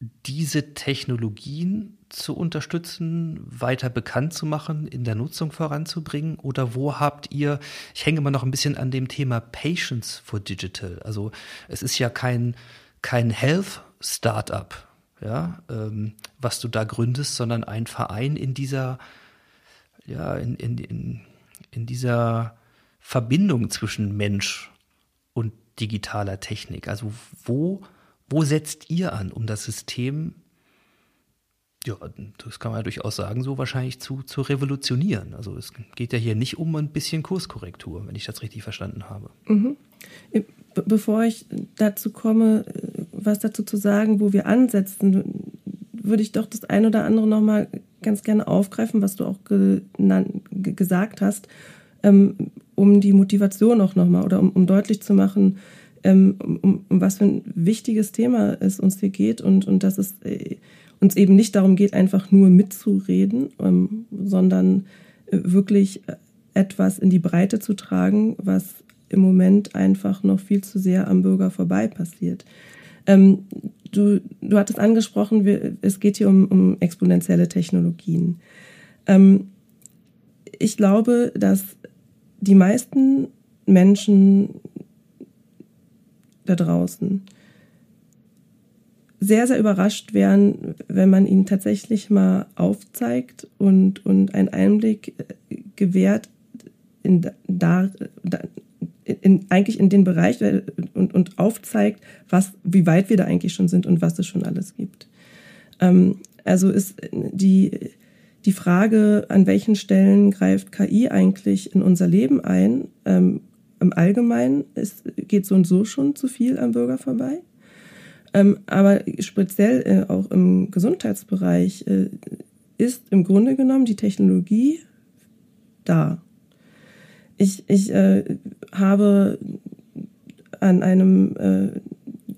diese Technologien zu unterstützen, weiter bekannt zu machen, in der Nutzung voranzubringen? Oder wo habt ihr, ich hänge immer noch ein bisschen an dem Thema Patience for Digital. Also es ist ja kein, kein Health-Startup, ja, ähm, was du da gründest, sondern ein Verein in dieser, ja, in, in, in, in dieser Verbindung zwischen Mensch und digitaler Technik. Also wo wo setzt ihr an, um das System, ja, das kann man ja durchaus sagen, so wahrscheinlich zu, zu revolutionieren? Also es geht ja hier nicht um ein bisschen Kurskorrektur, wenn ich das richtig verstanden habe. Mhm. Bevor ich dazu komme, was dazu zu sagen, wo wir ansetzen, würde ich doch das ein oder andere nochmal ganz gerne aufgreifen, was du auch gesagt hast, ähm, um die Motivation auch nochmal oder um, um deutlich zu machen, ähm, um, um, was für ein wichtiges Thema es uns hier geht und, und dass es äh, uns eben nicht darum geht, einfach nur mitzureden, ähm, sondern äh, wirklich etwas in die Breite zu tragen, was im Moment einfach noch viel zu sehr am Bürger vorbei passiert. Ähm, du, du hattest angesprochen, wir, es geht hier um, um exponentielle Technologien. Ähm, ich glaube, dass die meisten Menschen da draußen sehr, sehr überrascht wären, wenn man ihnen tatsächlich mal aufzeigt und, und einen Einblick äh, gewährt in, da, in, eigentlich in den Bereich äh, und, und aufzeigt, was, wie weit wir da eigentlich schon sind und was es schon alles gibt. Ähm, also ist die, die Frage, an welchen Stellen greift KI eigentlich in unser Leben ein, ähm, im Allgemeinen ist, geht so und so schon zu viel am Bürger vorbei. Ähm, aber speziell äh, auch im Gesundheitsbereich äh, ist im Grunde genommen die Technologie da. Ich, ich äh, habe an einem äh,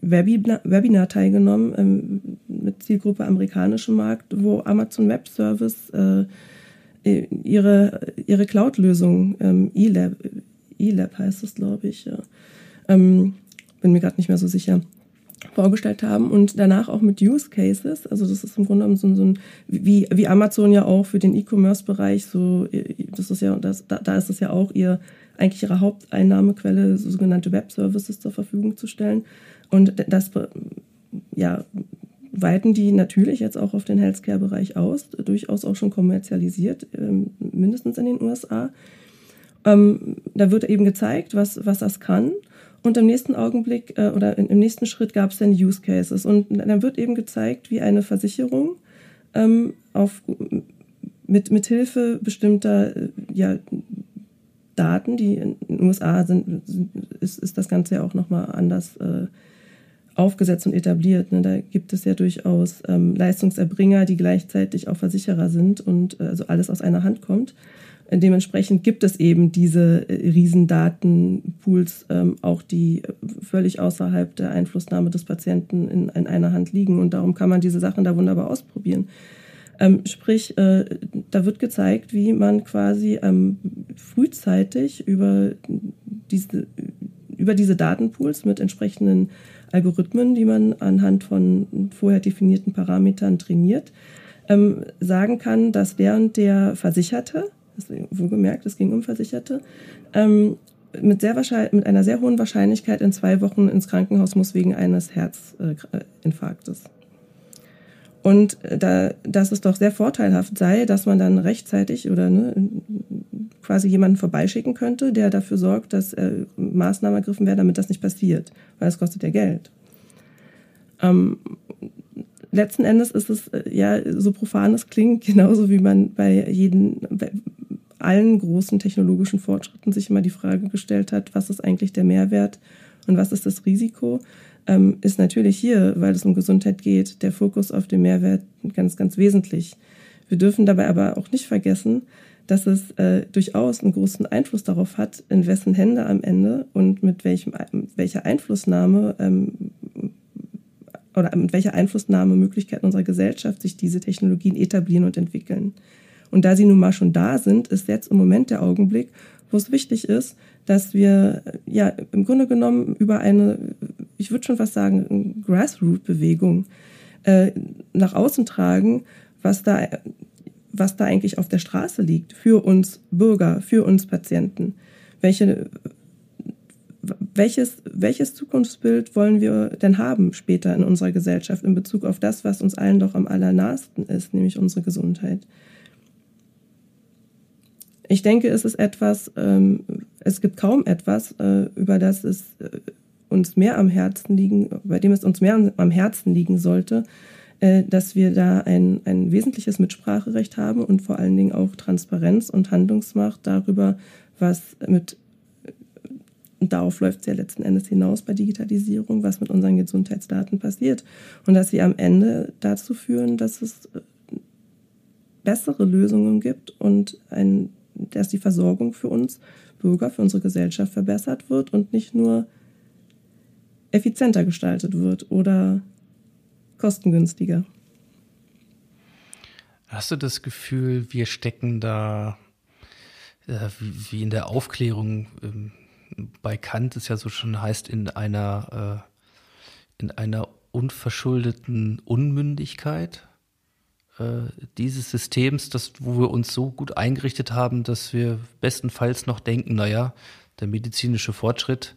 Webinar, Webinar teilgenommen ähm, mit Zielgruppe amerikanischem Markt, wo Amazon Web Service äh, ihre, ihre Cloud-Lösung ähm, eLab E-Lab heißt es, glaube ich. Ja. Ähm, bin mir gerade nicht mehr so sicher vorgestellt haben und danach auch mit Use Cases. Also das ist im Grunde genommen so, so ein, wie, wie Amazon ja auch für den E-Commerce-Bereich so, das ist ja, das, da, da ist es ja auch ihr, eigentlich ihre Haupteinnahmequelle, so sogenannte Web-Services zur Verfügung zu stellen. Und das, ja, weiten die natürlich jetzt auch auf den Healthcare-Bereich aus, durchaus auch schon kommerzialisiert, ähm, mindestens in den USA. Ähm, da wird eben gezeigt, was, was das kann. Und im nächsten Augenblick äh, oder im nächsten Schritt gab es dann Use Cases. Und dann wird eben gezeigt, wie eine Versicherung ähm, auf, mit, mit Hilfe bestimmter äh, ja, Daten, die in den USA sind, ist, ist das Ganze ja auch nochmal anders äh, aufgesetzt und etabliert. Ne? Da gibt es ja durchaus ähm, Leistungserbringer, die gleichzeitig auch Versicherer sind und äh, also alles aus einer Hand kommt. Dementsprechend gibt es eben diese äh, Riesendatenpools, ähm, auch die äh, völlig außerhalb der Einflussnahme des Patienten in, in, einer Hand liegen. Und darum kann man diese Sachen da wunderbar ausprobieren. Ähm, sprich, äh, da wird gezeigt, wie man quasi ähm, frühzeitig über diese, über diese Datenpools mit entsprechenden Algorithmen, die man anhand von vorher definierten Parametern trainiert, ähm, sagen kann, dass während der Versicherte wohlgemerkt, es ging um Versicherte, ähm, mit, sehr mit einer sehr hohen Wahrscheinlichkeit in zwei Wochen ins Krankenhaus muss wegen eines Herzinfarktes. Und da, dass es doch sehr vorteilhaft sei, dass man dann rechtzeitig oder ne, quasi jemanden vorbeischicken könnte, der dafür sorgt, dass äh, Maßnahmen ergriffen werden, damit das nicht passiert, weil es kostet ja Geld. Ähm, letzten Endes ist es äh, ja so profan es klingt, genauso wie man bei jedem, allen großen technologischen Fortschritten sich immer die Frage gestellt hat, was ist eigentlich der Mehrwert und was ist das Risiko. ähm, ist natürlich hier, weil es um Gesundheit geht, der Fokus auf den Mehrwert ganz, ganz wesentlich. Wir dürfen dabei aber auch nicht vergessen, dass es äh, durchaus einen großen Einfluss darauf hat, in wessen Hände am Ende und mit welchem, welcher Einflussnahme ähm, oder mit welcher Einflussnahmemöglichkeit unserer Gesellschaft sich diese Technologien etablieren und entwickeln. Und da sie nun mal schon da sind, ist jetzt im Moment der Augenblick, wo es wichtig ist, dass wir ja im Grunde genommen über eine, ich würde schon fast sagen, Grassroot-Bewegung äh, nach außen tragen, was da, was da eigentlich auf der Straße liegt für uns Bürger, für uns Patienten. Welche, welches, welches Zukunftsbild wollen wir denn haben später in unserer Gesellschaft in Bezug auf das, was uns allen doch am allernahesten ist, nämlich unsere Gesundheit? Ich denke, es ist etwas, ähm, es gibt kaum etwas, äh, über das es äh, uns mehr am Herzen liegen, bei dem es uns mehr am Herzen liegen sollte, äh, dass wir da ein, ein wesentliches Mitspracherecht haben und vor allen Dingen auch Transparenz und Handlungsmacht darüber, was mit und darauf läuft es ja letzten Endes hinaus bei Digitalisierung, was mit unseren Gesundheitsdaten passiert. Und dass sie am Ende dazu führen, dass es äh, bessere Lösungen gibt und ein dass die Versorgung für uns Bürger, für unsere Gesellschaft verbessert wird und nicht nur effizienter gestaltet wird oder kostengünstiger. Hast du das Gefühl, wir stecken da äh, wie in der Aufklärung ähm, bei Kant es ja so schon heißt, in einer, äh, in einer unverschuldeten Unmündigkeit? Äh, dieses Systems, das, wo wir uns so gut eingerichtet haben, dass wir bestenfalls noch denken, naja, der medizinische Fortschritt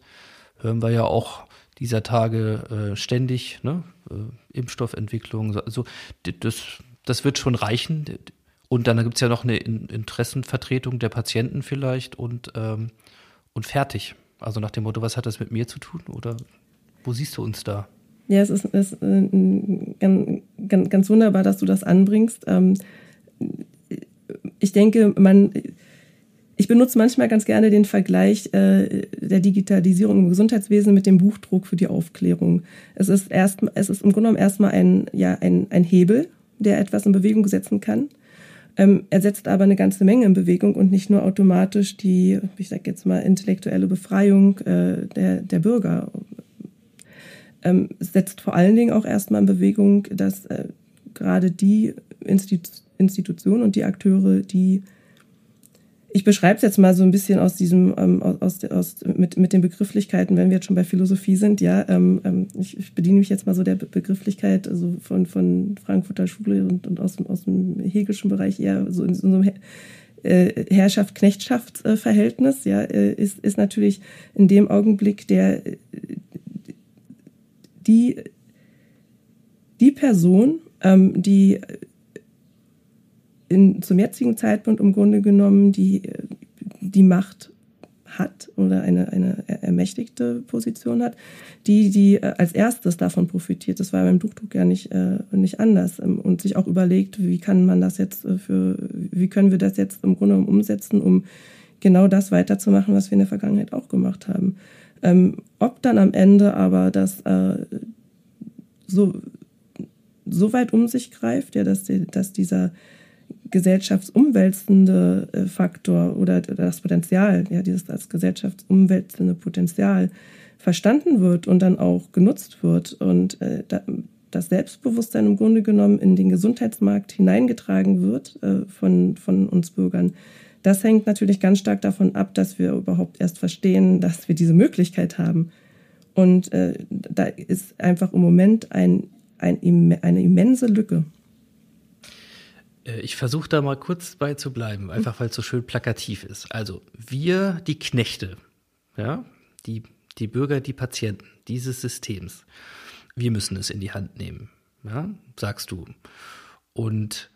hören wir ja auch dieser Tage äh, ständig, ne? Äh, Impfstoffentwicklung, also das, das wird schon reichen. Und dann gibt es ja noch eine Interessenvertretung der Patienten vielleicht und, ähm, und fertig. Also nach dem Motto, was hat das mit mir zu tun? Oder wo siehst du uns da? Ja, es ist, ist äh, ganz, ganz, ganz, wunderbar, dass du das anbringst. Ähm, ich denke, man, ich benutze manchmal ganz gerne den Vergleich äh, der Digitalisierung im Gesundheitswesen mit dem Buchdruck für die Aufklärung. Es ist, erst, es ist im Grunde genommen erstmal ein, ja, ein, ein Hebel, der etwas in Bewegung setzen kann. Ähm, er setzt aber eine ganze Menge in Bewegung und nicht nur automatisch die, ich sage jetzt mal, intellektuelle Befreiung äh, der, der Bürger ähm, setzt vor allen Dingen auch erstmal in Bewegung, dass äh, gerade die Institu Institutionen und die Akteure, die ich beschreibe es jetzt mal so ein bisschen aus diesem, ähm, aus, aus, mit, mit den Begrifflichkeiten, wenn wir jetzt schon bei Philosophie sind, ja, ähm, ähm ich, ich, bediene mich jetzt mal so der Begrifflichkeit also von, von Frankfurter Schule und, und aus, aus dem hegelischen Bereich eher so in so einem äh, Herrschaft-Knechtschaft-Verhältnis, ja, äh, ist, ist natürlich in dem Augenblick der die, die Person, ähm, die in, zum jetzigen Zeitpunkt im Grunde genommen die, die Macht hat oder eine, eine ermächtigte Position hat, die, die äh, als erstes davon profitiert. Das war beim Buchdruck ja nicht, äh, nicht anders ähm, und sich auch überlegt, wie kann man das jetzt äh, für, wie können wir das jetzt im Grunde genommen umsetzen, um genau das weiterzumachen, was wir in der Vergangenheit auch gemacht haben. Ähm, ob dann am Ende aber das äh, so, so weit um sich greift, ja, dass, die, dass dieser gesellschaftsumwälzende äh, Faktor oder das Potenzial, ja, dieses das gesellschaftsumwälzende Potenzial verstanden wird und dann auch genutzt wird und äh, da, das Selbstbewusstsein im Grunde genommen in den Gesundheitsmarkt hineingetragen wird äh, von, von uns Bürgern, das hängt natürlich ganz stark davon ab, dass wir überhaupt erst verstehen, dass wir diese Möglichkeit haben. Und äh, da ist einfach im Moment ein, ein, eine immense Lücke. Äh, ich versuche da mal kurz bei zu bleiben, einfach weil es so schön plakativ ist. Also wir, die Knechte, ja, die, die Bürger, die Patienten dieses Systems, wir müssen es in die Hand nehmen, ja, sagst du. Und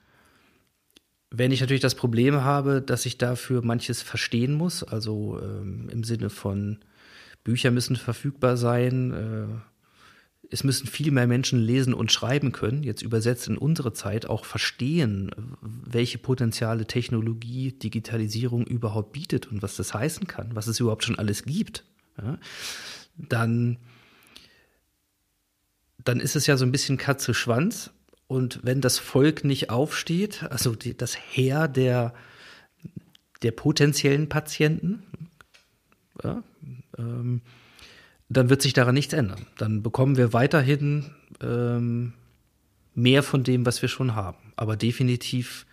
wenn ich natürlich das Problem habe, dass ich dafür manches verstehen muss, also ähm, im Sinne von Bücher müssen verfügbar sein, äh, es müssen viel mehr Menschen lesen und schreiben können, jetzt übersetzt in unsere Zeit auch verstehen, welche Potenziale Technologie, Digitalisierung überhaupt bietet und was das heißen kann, was es überhaupt schon alles gibt, ja, dann dann ist es ja so ein bisschen Katze-Schwanz. Und wenn das Volk nicht aufsteht, also die, das Heer der, der potenziellen Patienten, ja, ähm, dann wird sich daran nichts ändern. Dann bekommen wir weiterhin ähm, mehr von dem, was wir schon haben. Aber definitiv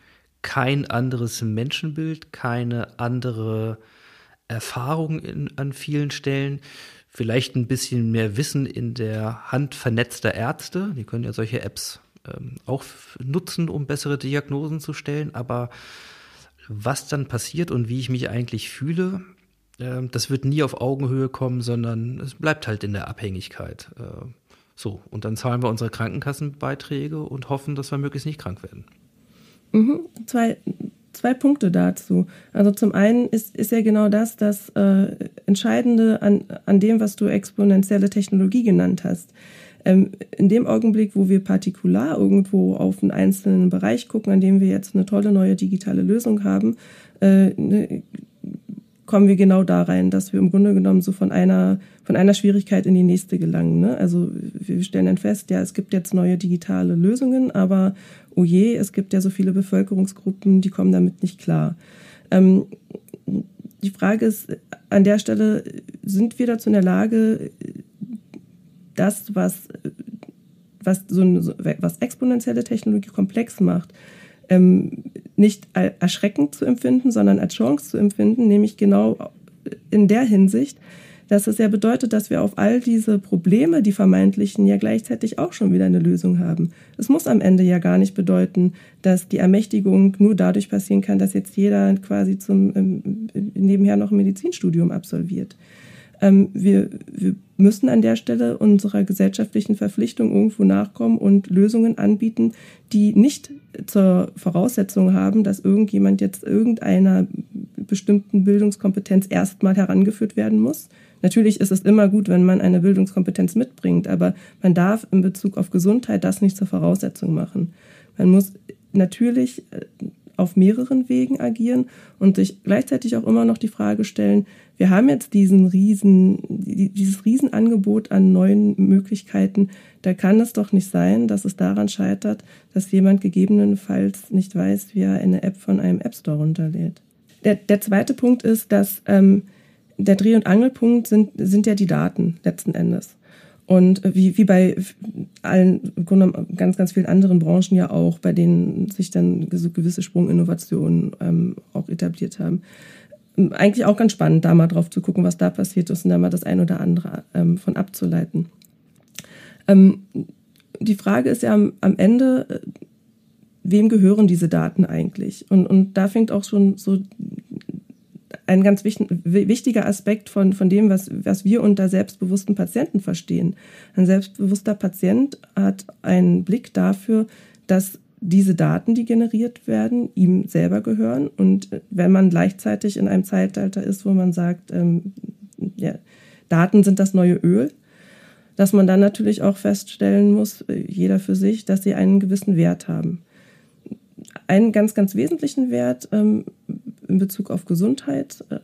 kein anderes Menschenbild, keine andere Erfahrung in, an vielen Stellen. Vielleicht ein bisschen mehr Wissen in der Hand vernetzter Ärzte. Die können ja solche Apps ähm, auch nutzen, um bessere Diagnosen zu stellen. Aber was dann passiert und wie ich mich eigentlich fühle, äh, das wird nie auf Augenhöhe kommen, sondern es bleibt halt in der Abhängigkeit. Äh, so, und dann zahlen wir unsere Krankenkassenbeiträge und hoffen, dass wir möglichst nicht krank werden. Mhm. Zwei, zwei Punkte dazu. Also zum einen ist, ist ja genau das das äh, Entscheidende an, an dem, was du exponentielle Technologie genannt hast. Ähm, in dem Augenblick, wo wir partikular irgendwo auf einen einzelnen Bereich gucken, an dem wir jetzt eine tolle neue digitale Lösung haben, äh, ne, kommen wir genau da rein, dass wir im Grunde genommen so von einer, von einer Schwierigkeit in die nächste gelangen. Ne? Also wir stellen dann fest, ja, es gibt jetzt neue digitale Lösungen, aber oh je, es gibt ja so viele Bevölkerungsgruppen, die kommen damit nicht klar. Ähm, die Frage ist an der Stelle, sind wir dazu in der Lage, das, was, was, so eine, was exponentielle Technologie komplex macht, ähm, nicht erschreckend zu empfinden, sondern als Chance zu empfinden, nämlich genau in der Hinsicht, dass es ja bedeutet, dass wir auf all diese Probleme, die vermeintlichen, ja gleichzeitig auch schon wieder eine Lösung haben. Es muss am Ende ja gar nicht bedeuten, dass die Ermächtigung nur dadurch passieren kann, dass jetzt jeder quasi zum ähm, nebenher noch ein Medizinstudium absolviert. Ähm, wir, wir müssen an der Stelle unserer gesellschaftlichen Verpflichtung irgendwo nachkommen und Lösungen anbieten, die nicht zur Voraussetzung haben, dass irgendjemand jetzt irgendeiner bestimmten Bildungskompetenz erstmal herangeführt werden muss. Natürlich ist es immer gut, wenn man eine Bildungskompetenz mitbringt, aber man darf in Bezug auf Gesundheit das nicht zur Voraussetzung machen. Man muss natürlich äh, auf mehreren Wegen agieren und sich gleichzeitig auch immer noch die Frage stellen, wir haben jetzt diesen riesen, dieses Riesenangebot an neuen Möglichkeiten. Da kann es doch nicht sein, dass es daran scheitert, dass jemand gegebenenfalls nicht weiß, wie er eine App von einem App Store runterlädt. Der, der zweite Punkt ist, dass ähm, der Dreh- und Angelpunkt sind, sind ja die Daten letzten Endes. Und wie, wie bei allen, ganz, ganz vielen anderen Branchen ja auch, bei denen sich dann so gewisse Sprunginnovationen ähm, auch etabliert haben. Eigentlich auch ganz spannend, da mal drauf zu gucken, was da passiert ist und da mal das ein oder andere ähm, von abzuleiten. Ähm, die Frage ist ja am, am Ende, äh, wem gehören diese Daten eigentlich? Und, und da fängt auch schon so ein ganz wichtiger Aspekt von, von dem, was, was wir unter selbstbewussten Patienten verstehen. Ein selbstbewusster Patient hat einen Blick dafür, dass diese Daten, die generiert werden, ihm selber gehören. Und wenn man gleichzeitig in einem Zeitalter ist, wo man sagt, ähm, ja, Daten sind das neue Öl, dass man dann natürlich auch feststellen muss, äh, jeder für sich, dass sie einen gewissen Wert haben. Einen ganz, ganz wesentlichen Wert ähm, in Bezug auf Gesundheit äh,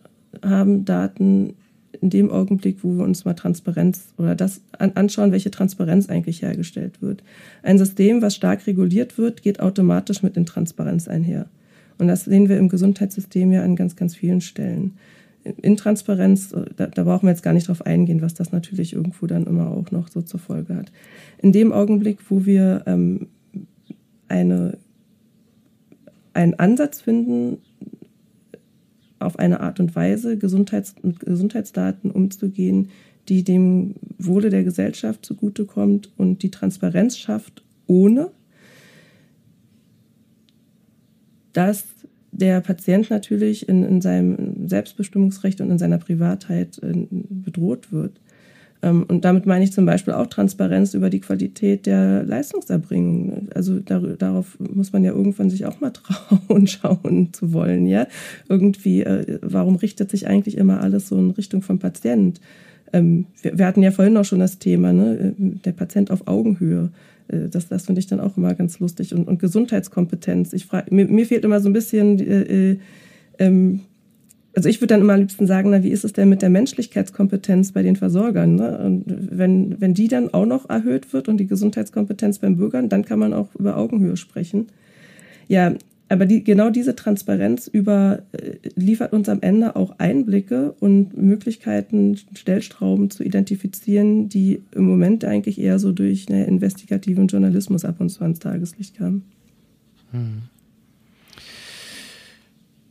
haben Daten in dem Augenblick, wo wir uns mal Transparenz oder das anschauen, welche Transparenz eigentlich hergestellt wird. Ein System, was stark reguliert wird, geht automatisch mit Intransparenz einher. Und das sehen wir im Gesundheitssystem ja an ganz, ganz vielen Stellen. Intransparenz, äh, da, da brauchen wir jetzt gar nicht drauf eingehen, was das natürlich irgendwo dann immer auch noch so zur Folge hat. In dem Augenblick, wo wir ähm, eine, einen Ansatz finden, auf eine Art und Weise Gesundheits mit Gesundheitsdaten umzugehen, die dem Wohle der Gesellschaft zugutekommt und die Transparenz schafft, ohne dass der Patient natürlich in, in seinem Selbstbestimmungsrecht und in seiner Privatheit äh, bedroht wird. Ähm, und damit meine ich zum Beispiel auch Transparenz über die Qualität der Leistungserbringung. Also darauf muss man ja irgendwann sich auch mal trauen, schauen zu wollen. Ja, irgendwie, äh, warum richtet sich eigentlich immer alles so in Richtung vom Patient? Ähm, wir hatten ja vorhin auch schon das Thema, ne? der Patient auf Augenhöhe. Äh, das, das finde ich dann auch immer ganz lustig. Und, und Gesundheitskompetenz. Ich frage, mir, mir, fehlt immer so ein bisschen äh, äh, ähm, also ich würde dann immer am liebsten sagen, na, wie ist es denn mit der Menschlichkeitskompetenz bei den Versorgern? Ne? Und wenn, wenn die dann auch noch erhöht wird und die Gesundheitskompetenz beim Bürgern, dann kann man auch über Augenhöhe sprechen. Ja, aber die, genau diese Transparenz über, äh, liefert uns am Ende auch Einblicke und Möglichkeiten, Stellstrauben zu identifizieren, die im Moment eigentlich eher so durch ne, investigativen Journalismus ab und zu ans Tageslicht kamen. Hm.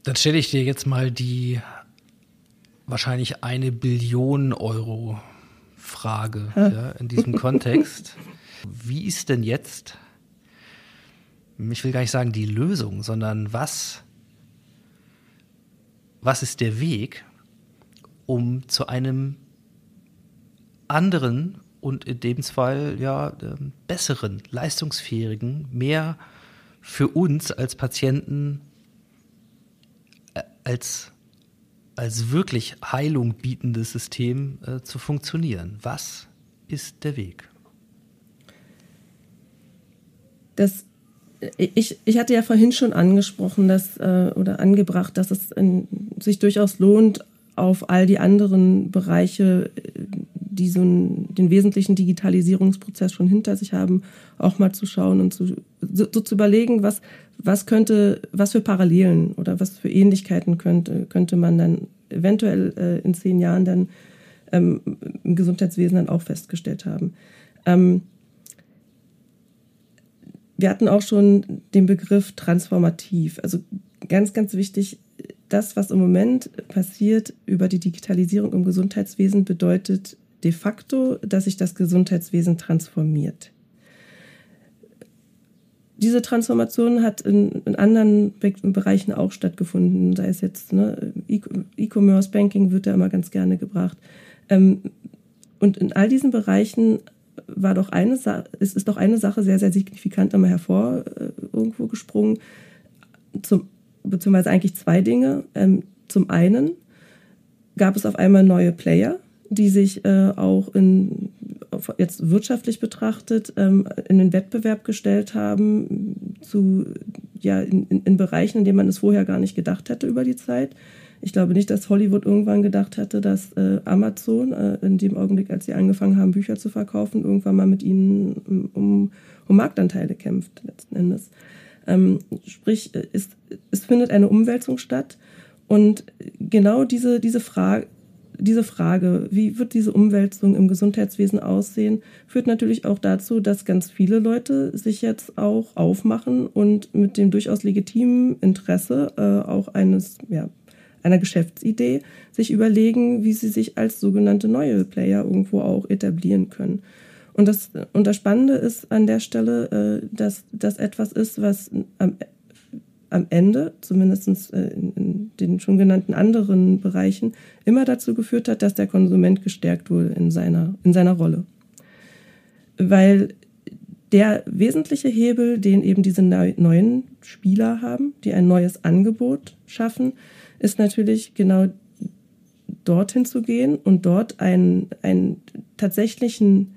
Dann stelle ich dir jetzt mal die wahrscheinlich eine Billion Euro Frage ja, in diesem Kontext. Wie ist denn jetzt, ich will gar nicht sagen die Lösung, sondern was, was ist der Weg, um zu einem anderen und in dem Fall ja ähm, besseren, leistungsfähigen, mehr für uns als Patienten als, als wirklich Heilung bietendes System äh, zu funktionieren. Was ist der Weg? Das, ich, ich hatte ja vorhin schon angesprochen, dass, äh, oder angebracht, dass es in, sich durchaus lohnt, auf all die anderen Bereiche, die so einen, den wesentlichen Digitalisierungsprozess schon hinter sich haben, auch mal zu schauen und zu, so, so zu überlegen, was, was könnte, was für Parallelen oder was für Ähnlichkeiten könnte, könnte man dann eventuell äh, in zehn Jahren dann ähm, im Gesundheitswesen dann auch festgestellt haben. Ähm, wir hatten auch schon den Begriff transformativ. Also ganz, ganz wichtig, das, was im Moment passiert über die Digitalisierung im Gesundheitswesen, bedeutet de facto, dass sich das Gesundheitswesen transformiert. Diese Transformation hat in, in anderen Be Bereichen auch stattgefunden, sei es jetzt ne, E-Commerce, Banking wird da immer ganz gerne gebracht. Ähm, und in all diesen Bereichen war doch eine Sache, es ist doch eine Sache sehr, sehr signifikant immer hervor äh, irgendwo gesprungen. Zum beziehungsweise eigentlich zwei Dinge. Ähm, zum einen gab es auf einmal neue Player, die sich äh, auch in, jetzt wirtschaftlich betrachtet ähm, in den Wettbewerb gestellt haben zu ja in, in, Bereichen, in denen man es vorher gar nicht gedacht hätte über die Zeit. Ich glaube nicht, dass Hollywood irgendwann gedacht hätte, dass äh, Amazon äh, in dem Augenblick, als sie angefangen haben, Bücher zu verkaufen, irgendwann mal mit ihnen um, um Marktanteile kämpft letzten Endes. Ähm, sprich, es, es findet eine Umwälzung statt. Und genau diese, diese, Frage, diese Frage, wie wird diese Umwälzung im Gesundheitswesen aussehen, führt natürlich auch dazu, dass ganz viele Leute sich jetzt auch aufmachen und mit dem durchaus legitimen Interesse äh, auch eines, ja, einer Geschäftsidee sich überlegen, wie sie sich als sogenannte neue Player irgendwo auch etablieren können. Und das, und das Spannende ist an der Stelle, äh, dass das etwas ist, was am, am Ende, zumindest äh, in, den schon genannten anderen Bereichen, immer dazu geführt hat, dass der Konsument gestärkt wurde in seiner, in seiner Rolle. Weil der wesentliche Hebel, den eben diese neuen Spieler haben, die ein neues Angebot schaffen, ist natürlich genau dorthin zu gehen und dort einen, einen tatsächlichen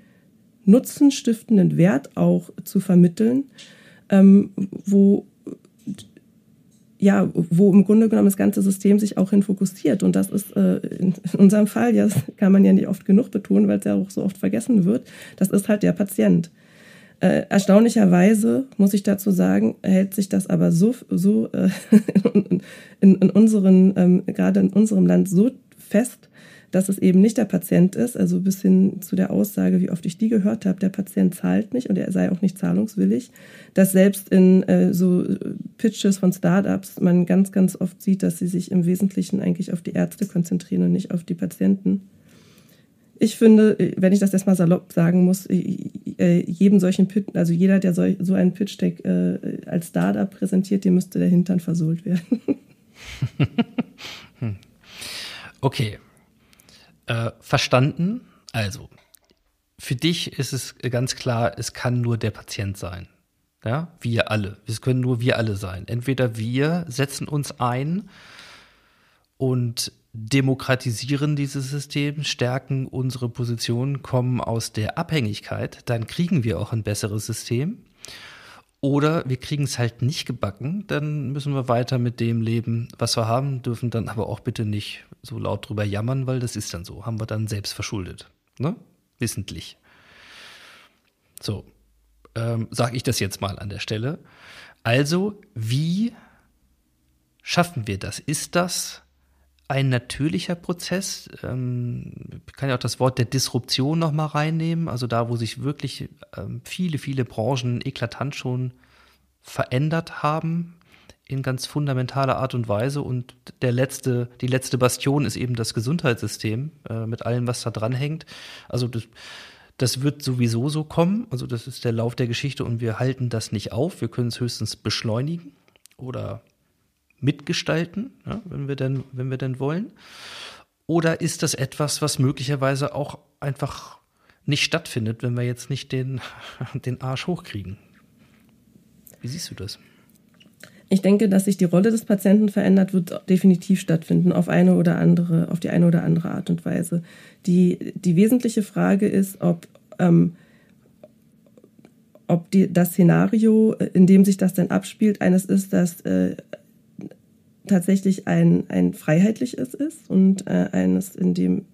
nutzenstiftenden Wert auch zu vermitteln, ähm, wo ja, wo im Grunde genommen das ganze System sich auch hin fokussiert. Und das ist äh, in unserem Fall, ja, das kann man ja nicht oft genug betonen, weil es ja auch so oft vergessen wird, das ist halt der Patient. Äh, erstaunlicherweise, muss ich dazu sagen, hält sich das aber so, so äh, in, in, unseren, ähm, gerade in unserem Land so fest, dass es eben nicht der Patient ist, also bis hin zu der Aussage, wie oft ich die gehört habe, der Patient zahlt nicht und er sei auch nicht zahlungswillig, dass selbst in äh, so Pitches von Startups man ganz, ganz oft sieht, dass sie sich im Wesentlichen eigentlich auf die Ärzte konzentrieren und nicht auf die Patienten. Ich finde, wenn ich das erstmal salopp sagen muss, äh, jedem solchen Pitch, also jeder, der so, einen Pitch-Deck äh, als Startup präsentiert, dem müsste der Hintern versohlt werden. okay, äh, verstanden. Also, für dich ist es ganz klar, es kann nur der Patient sein. Ja, wir alle. Es können nur wir alle sein. Entweder wir setzen uns ein und demokratisieren dieses System, stärken unsere Position, kommen aus der Abhängigkeit, dann kriegen wir auch ein besseres System. Oder wir kriegen es halt nicht gebacken, dann müssen wir weiter mit dem leben, was wir haben, dürfen dann aber auch bitte nicht so laut drüber jammern, weil das ist dann so, haben wir dann selbst verschuldet. Ne? Wissentlich. So, ähm, sage ich das jetzt mal an der Stelle. Also, wie schaffen wir das? Ist das ein natürlicher Prozess? Ähm, ich kann ja auch das Wort der Disruption nochmal reinnehmen, also da, wo sich wirklich ähm, viele, viele Branchen eklatant schon verändert haben in ganz fundamentaler Art und Weise. Und der letzte, die letzte Bastion ist eben das Gesundheitssystem äh, mit allem, was da dran hängt. Also das, das wird sowieso so kommen. Also das ist der Lauf der Geschichte und wir halten das nicht auf. Wir können es höchstens beschleunigen oder mitgestalten, ja, wenn wir denn, wenn wir denn wollen. Oder ist das etwas, was möglicherweise auch einfach nicht stattfindet, wenn wir jetzt nicht den, den Arsch hochkriegen? Wie siehst du das? Ich denke, dass sich die Rolle des Patienten verändert, wird definitiv stattfinden auf eine oder andere, auf die eine oder andere Art und Weise. Die, die wesentliche Frage ist, ob, ähm, ob die, das Szenario, in dem sich das denn abspielt, eines ist, das äh, tatsächlich ein, ein freiheitliches ist und äh, eines, in dem,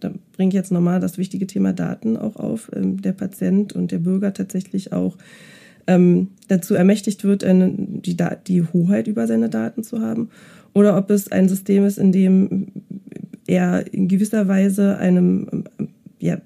da bringe ich jetzt nochmal das wichtige Thema Daten auch auf, ähm, der Patient und der Bürger tatsächlich auch ähm, dazu ermächtigt wird, eine, die, die Hoheit über seine Daten zu haben, oder ob es ein System ist, in dem er in gewisser Weise einem, ja,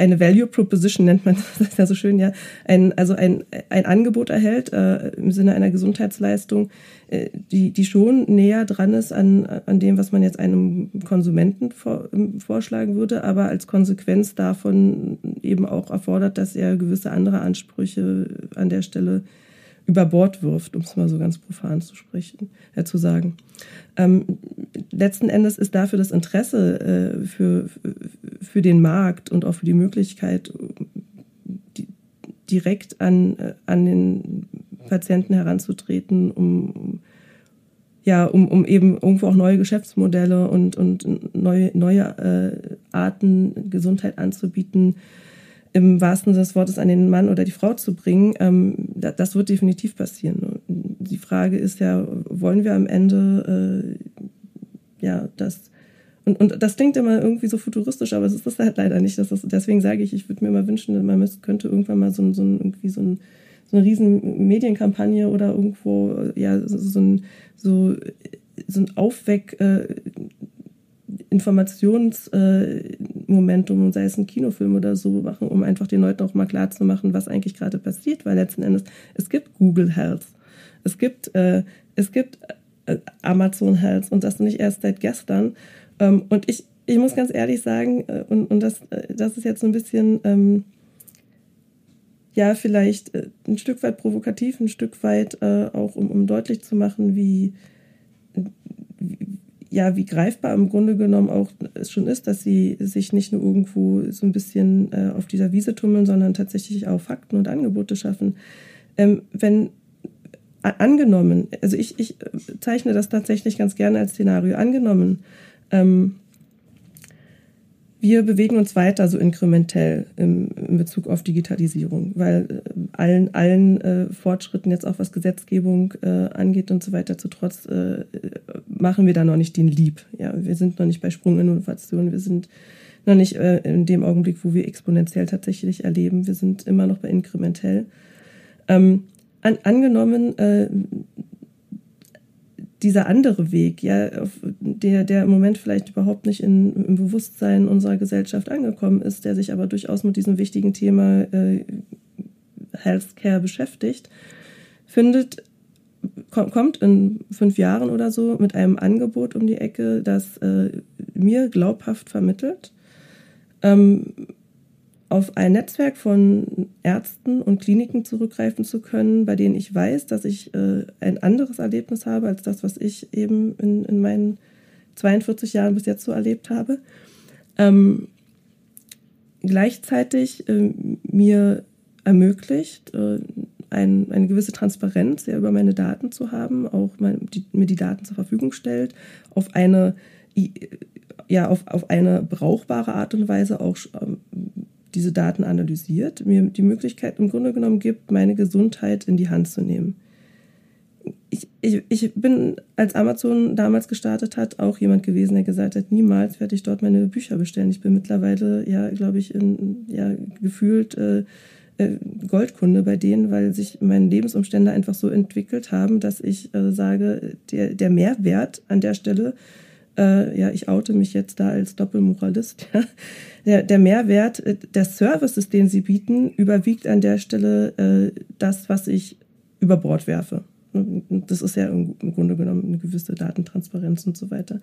eine Value Proposition nennt man das ja so schön, ja, ein, also ein, ein Angebot erhält äh, im Sinne einer Gesundheitsleistung, äh, die, die schon näher dran ist an, an dem, was man jetzt einem Konsumenten vor, vorschlagen würde, aber als Konsequenz davon eben auch erfordert, dass er gewisse andere Ansprüche an der Stelle über Bord wirft, um es mal so ganz profan zu sprechen, äh, zu sagen. Ähm, letzten Endes ist dafür das Interesse äh, für, für den Markt und auch für die Möglichkeit, direkt an, äh, an den Patienten heranzutreten, um, ja, um, um eben irgendwo auch neue Geschäftsmodelle und, und neue, neue äh, Arten, Gesundheit anzubieten, im wahrsten Sinne des Wortes an den Mann oder die Frau zu bringen, ähm, das wird definitiv passieren. Die Frage ist ja, wollen wir am Ende äh, ja das und, und das klingt immer irgendwie so futuristisch, aber es ist das halt leider nicht. Das deswegen sage ich, ich würde mir mal wünschen, man könnte irgendwann mal so, so, irgendwie so, ein, so eine riesen Medienkampagne oder irgendwo ja so, so ein so, so ein Aufweck äh, Informationsmomentum, äh, sei es ein Kinofilm oder so, machen, um einfach den Leuten auch mal klar zu machen, was eigentlich gerade passiert, weil letzten Endes es gibt Google Health, es gibt äh, es gibt äh, Amazon Health und das nicht erst seit gestern. Ähm, und ich ich muss ganz ehrlich sagen, äh, und, und das, äh, das ist jetzt so ein bisschen ähm, ja, vielleicht äh, ein Stück weit provokativ, ein Stück weit auch, um, um deutlich zu machen, wie, ja, wie greifbar im Grunde genommen auch es schon ist, dass sie sich nicht nur irgendwo so ein bisschen äh, auf dieser Wiese tummeln, sondern tatsächlich auch Fakten und Angebote schaffen. Ähm, wenn angenommen, also ich, ich zeichne das tatsächlich ganz gerne als Szenario, angenommen, ähm, wir bewegen uns weiter so inkrementell im, in Bezug auf Digitalisierung, weil äh, allen, allen äh, Fortschritten jetzt auch was Gesetzgebung äh, angeht und so weiter zu trotz äh, machen wir da noch nicht den Lieb. Ja, wir sind noch nicht bei Sprunginnovation, wir sind noch nicht äh, in dem Augenblick, wo wir exponentiell tatsächlich erleben. Wir sind immer noch bei inkrementell. Ähm, an, angenommen, äh, dieser andere Weg, ja, der, der im Moment vielleicht überhaupt nicht in, im Bewusstsein unserer Gesellschaft angekommen ist, der sich aber durchaus mit diesem wichtigen Thema äh, Healthcare beschäftigt, findet, kommt in fünf Jahren oder so mit einem Angebot um die Ecke, das äh, mir glaubhaft vermittelt, ähm, auf ein Netzwerk von Ärzten und Kliniken zurückgreifen zu können, bei denen ich weiß, dass ich äh, ein anderes Erlebnis habe als das, was ich eben in, in meinen 42 Jahren bis jetzt so erlebt habe. Ähm, gleichzeitig äh, mir ermöglicht, äh, ein, eine gewisse Transparenz ja, über meine Daten zu haben, auch mein, die, mir die Daten zur Verfügung stellt, auf eine ja, auf, auf eine brauchbare Art und Weise auch ähm, diese Daten analysiert, mir die Möglichkeit im Grunde genommen gibt, meine Gesundheit in die Hand zu nehmen. Ich, ich, ich bin, als Amazon damals gestartet hat, auch jemand gewesen, der gesagt hat, niemals werde ich dort meine Bücher bestellen. Ich bin mittlerweile, ja, glaube ich, in, ja, gefühlt äh, äh, Goldkunde bei denen, weil sich meine Lebensumstände einfach so entwickelt haben, dass ich äh, sage, der, der Mehrwert an der Stelle äh, ja, ich oute mich jetzt da als Doppelmoralist, ja. der, der Mehrwert äh, des Services, den sie bieten, überwiegt an der Stelle äh, das, was ich über Bord werfe. Das ist ja im Grunde genommen eine gewisse Datentransparenz und so weiter.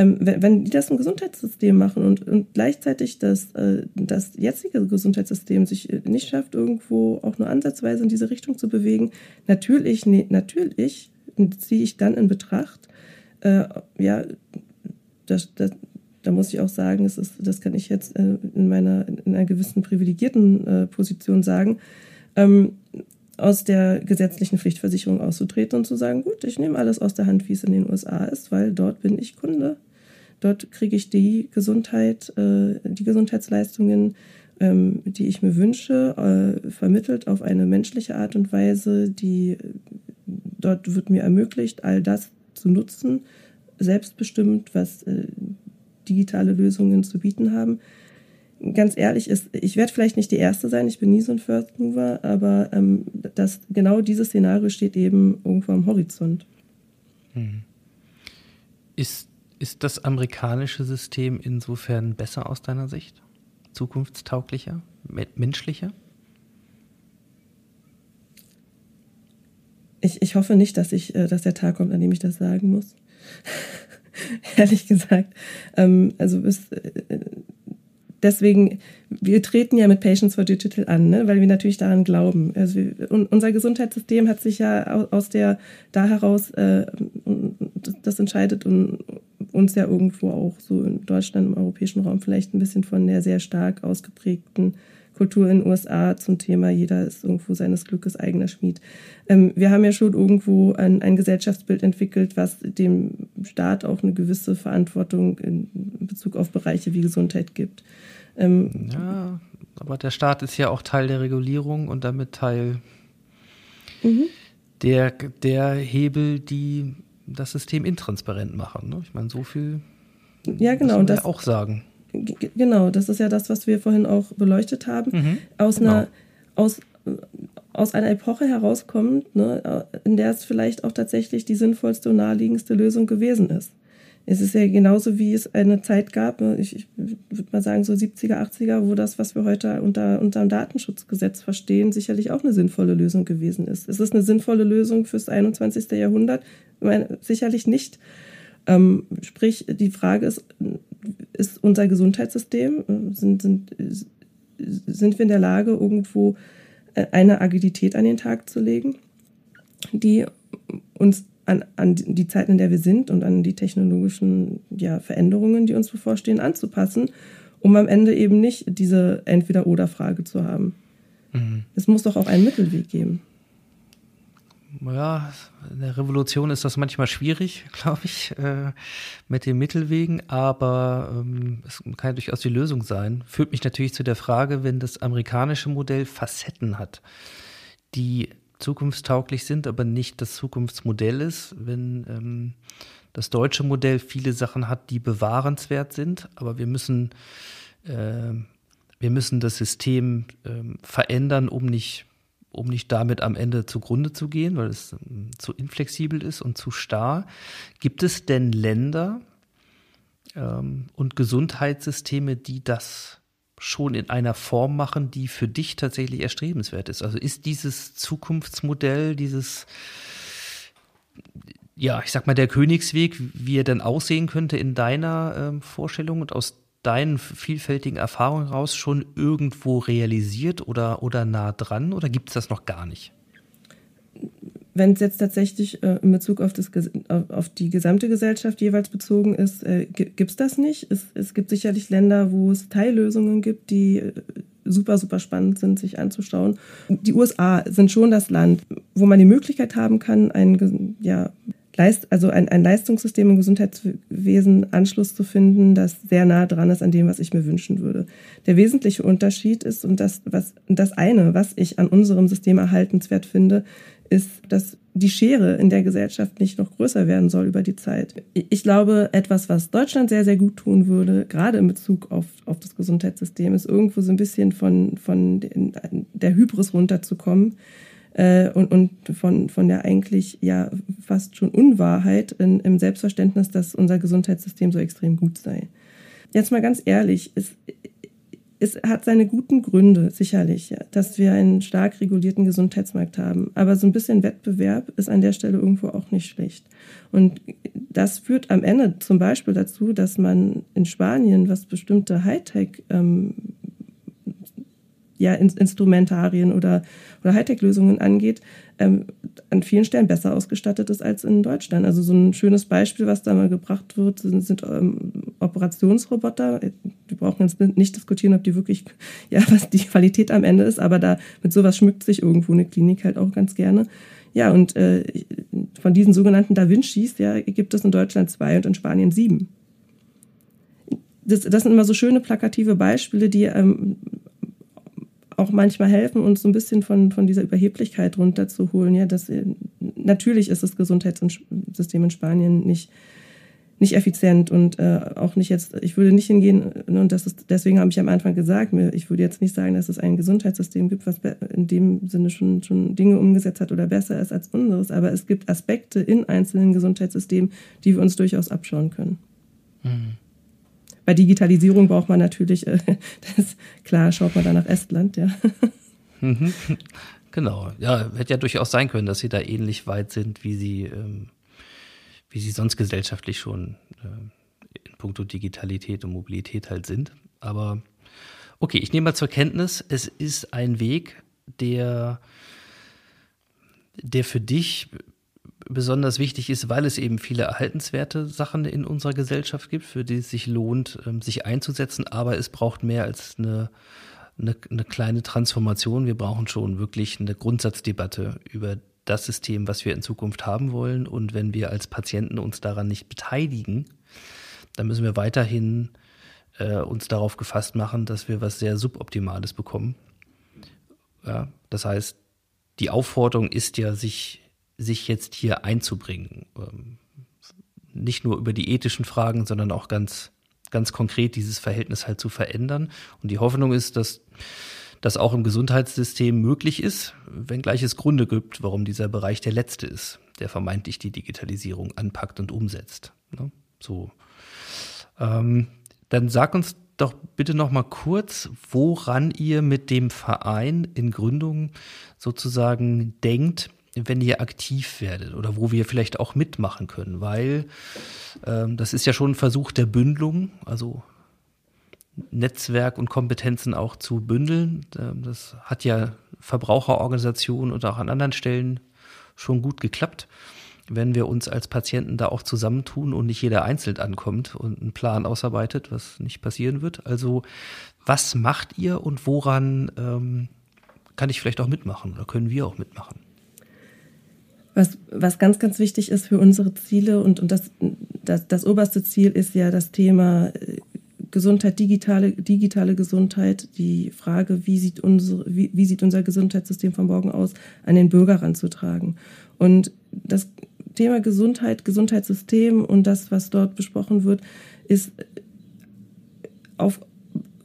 Ähm, wenn, wenn, die das im Gesundheitssystem machen und, und gleichzeitig das, äh, das jetzige Gesundheitssystem sich äh, nicht schafft, irgendwo auch nur ansatzweise in diese Richtung zu bewegen, natürlich, nee, natürlich ziehe ich dann in Betracht, äh, ja, das, das, da muss ich auch sagen, es ist, das kann ich jetzt äh, in meiner in einer gewissen privilegierten äh, Position sagen, ähm, aus der gesetzlichen Pflichtversicherung auszutreten und zu sagen, gut, ich nehme alles aus der Hand, wie es in den USA ist, weil dort bin ich Kunde. Dort kriege ich die Gesundheit, äh, die Gesundheitsleistungen, ähm, die ich mir wünsche, äh, vermittelt auf eine menschliche Art und Weise, die dort wird mir ermöglicht, all das zu nutzen, selbstbestimmt, was äh, digitale Lösungen zu bieten haben. Ganz ehrlich, ist, ich werde vielleicht nicht die Erste sein, ich bin nie so ein First Mover, aber ähm, das, genau dieses Szenario steht eben irgendwo am Horizont. Hm. Ist, ist das amerikanische System insofern besser aus deiner Sicht? Zukunftstauglicher? Menschlicher? Ich, ich hoffe nicht, dass, ich, äh, dass der Tag kommt, an dem ich das sagen muss. Ehrlich gesagt. Ähm, also bis, äh, deswegen, wir treten ja mit Patients for Digital an, ne? weil wir natürlich daran glauben. Also wir, unser Gesundheitssystem hat sich ja aus der, da heraus, äh, das, entscheidet und uns ja irgendwo auch so in Deutschland, im europäischen Raum vielleicht ein bisschen von der sehr stark ausgeprägten Kultur in den USA zum Thema, jeder ist irgendwo seines Glückes eigener Schmied. Ähm, wir haben ja schon irgendwo ein, ein Gesellschaftsbild entwickelt, was dem Staat auch eine gewisse Verantwortung in Bezug auf Bereiche wie Gesundheit gibt. Ähm, ja, aber der Staat ist ja auch Teil der Regulierung und damit Teil mhm. der, der Hebel, die das System intransparent machen. Ne? Ich meine, so viel ja, genau, muss man ja auch sagen. Genau, das ist ja das, was wir vorhin auch beleuchtet haben. Mhm, aus, genau. einer, aus, aus einer Epoche herauskommt, ne, in der es vielleicht auch tatsächlich die sinnvollste und naheliegendste Lösung gewesen ist. Es ist ja genauso, wie es eine Zeit gab, ne, ich, ich würde mal sagen so 70er, 80er, wo das, was wir heute unter, dem Datenschutzgesetz verstehen, sicherlich auch eine sinnvolle Lösung gewesen ist. Ist es eine sinnvolle Lösung fürs 21. Jahrhundert? Meine, sicherlich nicht. Ähm, sprich, die Frage ist, ist unser Gesundheitssystem, äh, sind, sind, sind wir in der Lage, irgendwo äh, eine Agilität an den Tag zu legen, die uns an, an die Zeiten, in der wir sind und an die technologischen ja, Veränderungen, die uns bevorstehen, anzupassen, um am Ende eben nicht diese Entweder-Oder-Frage zu haben. Mhm. Es muss doch auch einen Mittelweg geben ja, in der Revolution ist das manchmal schwierig, glaube ich, äh, mit den Mittelwegen, aber ähm, es kann ja durchaus die Lösung sein. Führt mich natürlich zu der Frage, wenn das amerikanische Modell Facetten hat, die zukunftstauglich sind, aber nicht das Zukunftsmodell ist, wenn ähm, das deutsche Modell viele Sachen hat, die bewahrenswert sind, aber wir müssen, äh, wir müssen das System äh, verändern, um nicht um nicht damit am Ende zugrunde zu gehen, weil es ähm, zu inflexibel ist und zu starr. Gibt es denn Länder ähm, und Gesundheitssysteme, die das schon in einer Form machen, die für dich tatsächlich erstrebenswert ist? Also ist dieses Zukunftsmodell, dieses ja, ich sag mal, der Königsweg, wie er dann aussehen könnte in deiner ähm, Vorstellung und aus deinen vielfältigen Erfahrungen raus schon irgendwo realisiert oder, oder nah dran oder gibt es das noch gar nicht? Wenn es jetzt tatsächlich äh, in Bezug auf, das, auf die gesamte Gesellschaft jeweils bezogen ist, äh, gibt es das nicht. Es, es gibt sicherlich Länder, wo es Teillösungen gibt, die äh, super, super spannend sind, sich anzuschauen. Die USA sind schon das Land, wo man die Möglichkeit haben kann, ein ja, Leist, also ein, ein Leistungssystem im Gesundheitswesen Anschluss zu finden, das sehr nah dran ist an dem, was ich mir wünschen würde. Der wesentliche Unterschied ist, und das, was, das eine, was ich an unserem System erhaltenswert finde, ist, dass die Schere in der Gesellschaft nicht noch größer werden soll über die Zeit. Ich glaube, etwas, was Deutschland sehr, sehr gut tun würde, gerade in Bezug auf, auf das Gesundheitssystem, ist irgendwo so ein bisschen von, von der Hybris runterzukommen äh, und, und von, von der eigentlich ja fast schon Unwahrheit in, im Selbstverständnis, dass unser Gesundheitssystem so extrem gut sei. Jetzt mal ganz ehrlich, es, es hat seine guten Gründe, sicherlich, dass wir einen stark regulierten Gesundheitsmarkt haben. Aber so ein bisschen Wettbewerb ist an der Stelle irgendwo auch nicht schlecht. Und das führt am Ende zum Beispiel dazu, dass man in Spanien, was bestimmte Hightech ähm, ja, Instrumentarien oder, oder Hightech-Lösungen angeht, ähm, an vielen Stellen besser ausgestattet ist als in Deutschland. Also so ein schönes Beispiel, was da mal gebracht wird, sind, sind ähm, Operationsroboter. Wir brauchen jetzt nicht diskutieren, ob die wirklich, ja, was die Qualität am Ende ist, aber da mit sowas schmückt sich irgendwo eine Klinik halt auch ganz gerne. Ja, und äh, von diesen sogenannten Da Vincis ja, gibt es in Deutschland zwei und in Spanien sieben. Das, das sind immer so schöne plakative Beispiele, die ähm, auch manchmal helfen, uns so ein bisschen von, von dieser Überheblichkeit runterzuholen. Ja, dass, äh, natürlich ist das Gesundheitssystem in Spanien nicht, nicht effizient und äh, auch nicht jetzt, ich würde nicht hingehen, ne, und das ist, deswegen habe ich am Anfang gesagt, ich würde jetzt nicht sagen, dass es ein Gesundheitssystem gibt, was in dem Sinne schon, schon Dinge umgesetzt hat oder besser ist als unseres, aber es gibt Aspekte in einzelnen Gesundheitssystemen, die wir uns durchaus abschauen können. Mhm. Bei Digitalisierung braucht man natürlich, äh, das, klar, schaut man da nach Estland, ja. Genau, ja, hätte ja durchaus sein können, dass sie da ähnlich weit sind, wie sie, ähm, wie sie sonst gesellschaftlich schon äh, in puncto Digitalität und Mobilität halt sind. Aber okay, ich nehme mal zur Kenntnis, es ist ein Weg, der, der für dich besonders wichtig ist, weil es eben viele erhaltenswerte Sachen in unserer Gesellschaft gibt, für die es sich lohnt, ähm, sich einzusetzen. Aber es braucht mehr als eine, eine, eine kleine Transformation. Wir brauchen schon wirklich eine Grundsatzdebatte über das System, was wir in Zukunft haben wollen. Und wenn wir als Patienten uns daran nicht beteiligen, dann müssen wir weiterhin äh, uns darauf gefasst machen, dass wir was sehr Suboptimales bekommen. Ja, das heißt, die Aufforderung ist ja, sich sich jetzt hier einzubringen. Ähm, nicht nur über die ethischen Fragen, sondern auch ganz, ganz konkret dieses Verhältnis halt zu verändern. Und die Hoffnung ist, dass das auch im Gesundheitssystem möglich ist, wenngleich es Gründe gibt, warum dieser Bereich der letzte ist, der vermeintlich die Digitalisierung anpackt und umsetzt. Ne? So. Ähm, dann sag uns doch bitte noch mal kurz, woran ihr mit dem Verein in Gründung sozusagen denkt, wenn ihr aktiv werdet oder wo wir vielleicht auch mitmachen können, weil ähm, das ist ja schon ein Versuch der Bündelung, also Netzwerk und Kompetenzen auch zu bündeln. Ähm, das hat ja Verbraucherorganisationen und auch an anderen Stellen schon gut geklappt. Wenn wir uns als Patienten da auch zusammentun und nicht jeder einzeln ankommt und einen Plan ausarbeitet, was nicht passieren wird. Also was macht ihr und woran ähm, kann ich vielleicht auch mitmachen oder können wir auch mitmachen? Was, was ganz, ganz wichtig ist für unsere Ziele und, und das, das, das oberste Ziel ist ja das Thema äh, Gesundheit, digitale, digitale Gesundheit, die Frage, wie sieht, unsere, wie, wie sieht unser Gesundheitssystem von morgen aus, an den Bürger ranzutragen. Und das Thema Gesundheit, Gesundheitssystem und das, was dort besprochen wird, ist auf,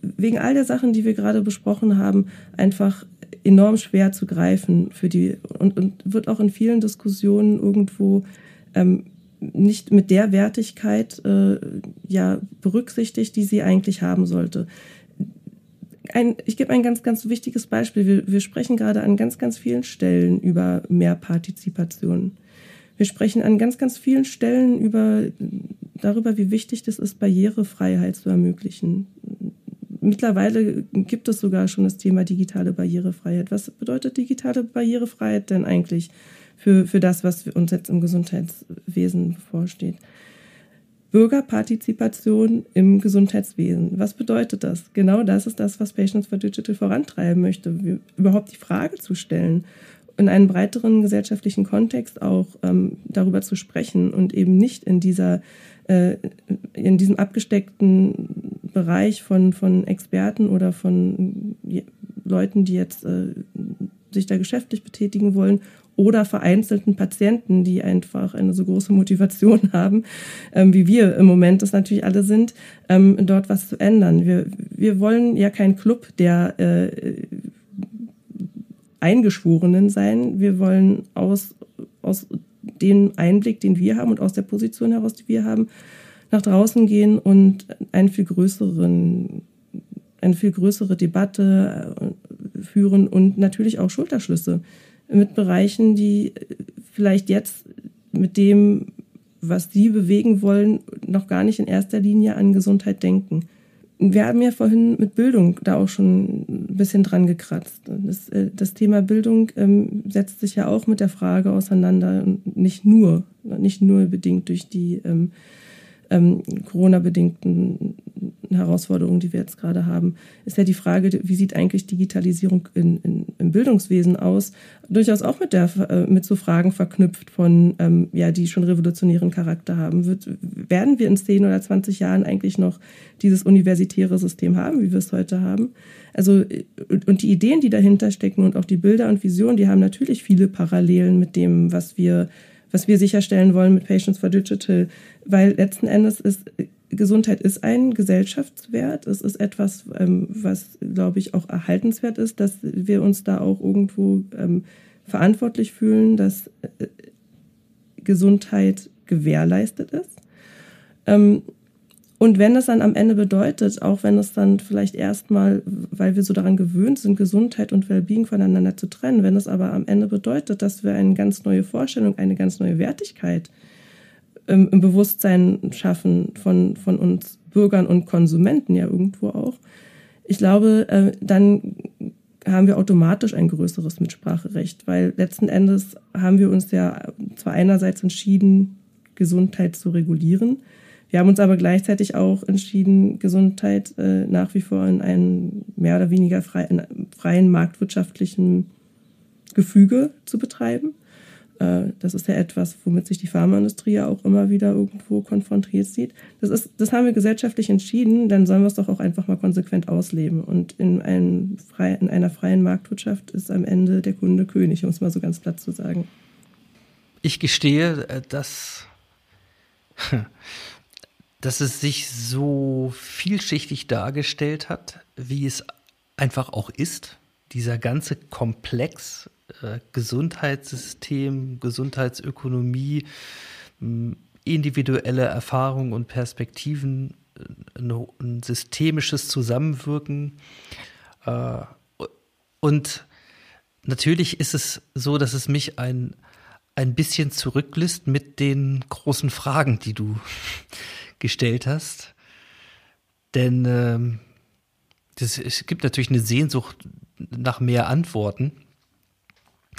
wegen all der Sachen, die wir gerade besprochen haben, einfach enorm schwer zu greifen für die und, und wird auch in vielen Diskussionen irgendwo ähm, nicht mit der Wertigkeit äh, ja berücksichtigt, die sie eigentlich haben sollte. Ein, ich gebe ein ganz, ganz wichtiges Beispiel. Wir, wir sprechen gerade an ganz, ganz vielen Stellen über mehr Partizipation. Wir sprechen an ganz, ganz vielen Stellen über, darüber, wie wichtig das ist, Barrierefreiheit zu ermöglichen. Mittlerweile gibt es sogar schon das Thema digitale Barrierefreiheit. Was bedeutet digitale Barrierefreiheit denn eigentlich für, für das, was uns jetzt im Gesundheitswesen bevorsteht? Bürgerpartizipation im Gesundheitswesen. Was bedeutet das? Genau das ist das, was Patients for Digital vorantreiben möchte. Überhaupt die Frage zu stellen, in einem breiteren gesellschaftlichen Kontext auch ähm, darüber zu sprechen und eben nicht in dieser äh, in diesem abgesteckten Bereich von, von Experten oder von Leuten, die jetzt äh, sich da geschäftlich betätigen wollen oder vereinzelten Patienten, die einfach eine so große Motivation haben, ähm, wie wir im Moment das natürlich alle sind, ähm, dort was zu ändern. Wir, wir wollen ja kein Club der äh, Eingeschworenen sein. Wir wollen aus, aus dem Einblick, den wir haben und aus der Position heraus, die wir haben, nach draußen gehen und einen viel größeren, eine viel größere Debatte äh, führen und natürlich auch Schulterschlüsse mit Bereichen, die vielleicht jetzt mit dem, was sie bewegen wollen, noch gar nicht in erster Linie an Gesundheit denken. Wir haben ja vorhin mit Bildung da auch schon ein bisschen dran gekratzt. Das, äh, das Thema Bildung ähm, setzt sich ja auch mit der Frage auseinander, nicht nur, nicht nur bedingt durch die ähm, ähm, Corona-bedingten Herausforderungen, die wir jetzt gerade haben, ist ja die Frage, wie sieht eigentlich Digitalisierung in, in, im Bildungswesen aus? Durchaus auch mit, der, äh, mit so Fragen verknüpft von, ähm, ja, die schon revolutionären Charakter haben. Wird, werden wir in 10 oder 20 Jahren eigentlich noch dieses universitäre System haben, wie wir es heute haben? Also, und die Ideen, die dahinter stecken und auch die Bilder und Visionen, die haben natürlich viele Parallelen mit dem, was wir was wir sicherstellen wollen mit Patients for Digital, weil letzten Endes ist Gesundheit ist ein Gesellschaftswert. Es ist etwas, ähm, was, glaube ich, auch erhaltenswert ist, dass wir uns da auch irgendwo ähm, verantwortlich fühlen, dass äh, Gesundheit gewährleistet ist. Ähm, und wenn es dann am Ende bedeutet, auch wenn es dann vielleicht erstmal, weil wir so daran gewöhnt sind, Gesundheit und Wellbeing voneinander zu trennen, wenn es aber am Ende bedeutet, dass wir eine ganz neue Vorstellung, eine ganz neue Wertigkeit im, im Bewusstsein schaffen von, von uns Bürgern und Konsumenten ja irgendwo auch, ich glaube, äh, dann haben wir automatisch ein größeres Mitspracherecht, weil letzten Endes haben wir uns ja zwar einerseits entschieden, Gesundheit zu regulieren, wir haben uns aber gleichzeitig auch entschieden, Gesundheit äh, nach wie vor in einem mehr oder weniger frei, freien marktwirtschaftlichen Gefüge zu betreiben. Äh, das ist ja etwas, womit sich die Pharmaindustrie ja auch immer wieder irgendwo konfrontiert sieht. Das, ist, das haben wir gesellschaftlich entschieden, dann sollen wir es doch auch einfach mal konsequent ausleben. Und in, einem frei, in einer freien Marktwirtschaft ist am Ende der Kunde König, um es mal so ganz platt zu sagen. Ich gestehe, äh, dass dass es sich so vielschichtig dargestellt hat, wie es einfach auch ist. Dieser ganze Komplex äh, Gesundheitssystem, Gesundheitsökonomie, äh, individuelle Erfahrungen und Perspektiven, äh, ein systemisches Zusammenwirken. Äh, und natürlich ist es so, dass es mich ein, ein bisschen zurücklässt mit den großen Fragen, die du gestellt hast. Denn ähm, das, es gibt natürlich eine Sehnsucht nach mehr Antworten.